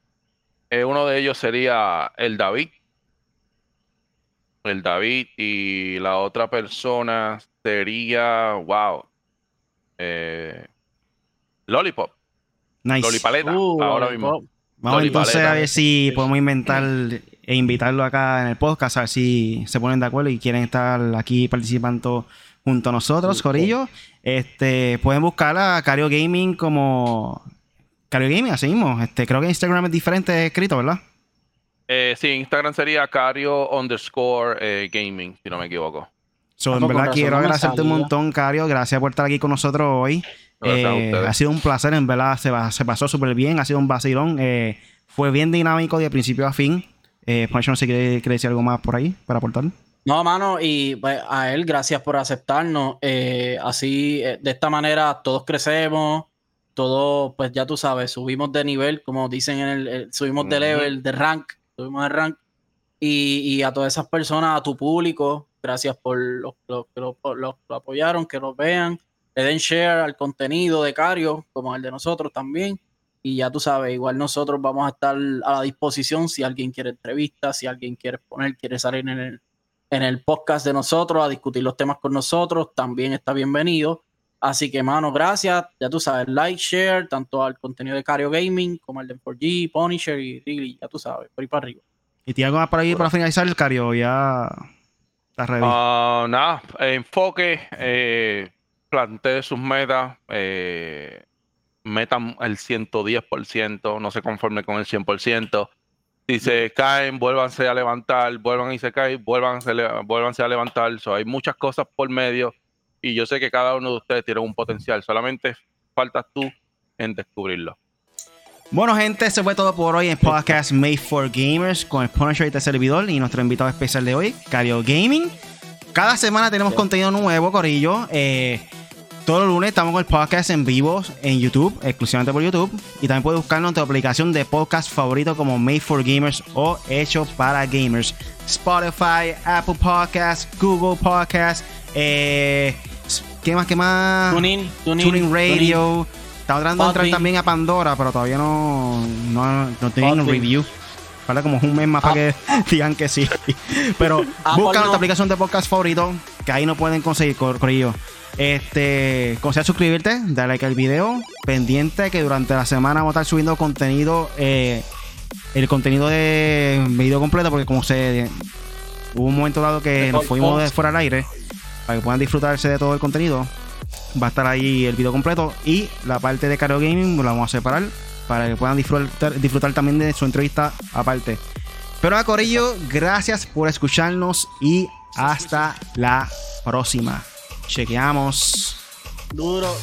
Eh, uno de ellos sería el David. El David. Y la otra persona sería. Wow. Eh, Lollipop. Nice. Lollipaleta, uh, ahora mismo. Vamos entonces a ver si podemos inventar e invitarlo acá en el podcast, a ver si se ponen de acuerdo y quieren estar aquí participando junto a nosotros, Corillo. Este, pueden buscar a Cario Gaming como Cario Gaming, así mismo. Este, creo que Instagram es diferente escrito, ¿verdad? Eh, sí, Instagram sería Cario underscore eh, gaming, si no me equivoco. En verdad quiero agradecerte un montón, Cario. Gracias por estar aquí con nosotros hoy. Eh, ha sido un placer, en verdad, se, se pasó súper bien, ha sido un vacilón. Eh, fue bien dinámico de principio a fin. Eh, no sé si quiere, decir algo más por ahí para aportar. No, mano, y pues, a él, gracias por aceptarnos. Eh, así, de esta manera, todos crecemos, todos, pues ya tú sabes, subimos de nivel, como dicen en el, subimos de level, de rank, subimos de rank. Y, a todas esas personas, a tu público, gracias por los que lo, apoyaron, que nos vean le den share al contenido de Cario, como el de nosotros también. Y ya tú sabes, igual nosotros vamos a estar a la disposición si alguien quiere entrevistas, si alguien quiere poner, quiere salir en el, en el podcast de nosotros a discutir los temas con nosotros, también está bienvenido. Así que, mano, gracias. Ya tú sabes, like, share, tanto al contenido de Cario Gaming como al de 4G, Punisher y Wrigley, ya tú sabes, por ahí para arriba. ¿Y algo más para ir para finalizar el Cario? Ya Uh, nada, enfoque. Eh plantee sus metas, eh, metan el 110%, no se conforme con el 100%. Si se caen, vuélvanse a levantar, vuelvan y se caen, vuélvanse, vuélvanse a levantar. hay muchas cosas por medio y yo sé que cada uno de ustedes tiene un potencial, solamente faltas tú en descubrirlo. Bueno, gente, eso fue todo por hoy en podcast Made for Gamers con el Punisher y este servidor y nuestro invitado especial de hoy, Cario Gaming. Cada semana tenemos contenido nuevo, Corillo. Eh, todos los lunes estamos con el podcast en vivo en YouTube, exclusivamente por YouTube. Y también puedes buscarnos en tu aplicación de podcast favorito como Made for Gamers o Hecho para Gamers. Spotify, Apple Podcasts, Google Podcasts, eh, ¿qué más? ¿Qué más? Tuning, tuning, Radio. Estamos tratando de entrar también a Pandora, pero todavía no, no, no tienen un review. Falta como un mes más para que digan que sí. Pero ah, busca nuestra aplicación de podcast favorito, que ahí no pueden conseguir, ello. Este, considera suscribirte, darle like al video, pendiente que durante la semana vamos a estar subiendo contenido, eh, el contenido de video completo, porque como se hubo un momento dado que nos fuimos de fuera al aire, para que puedan disfrutarse de todo el contenido, va a estar ahí el video completo y la parte de Caro Gaming la vamos a separar para que puedan disfrutar, disfrutar también de su entrevista aparte. Pero a Corillo, gracias por escucharnos y hasta la próxima. Chequeamos. Duro.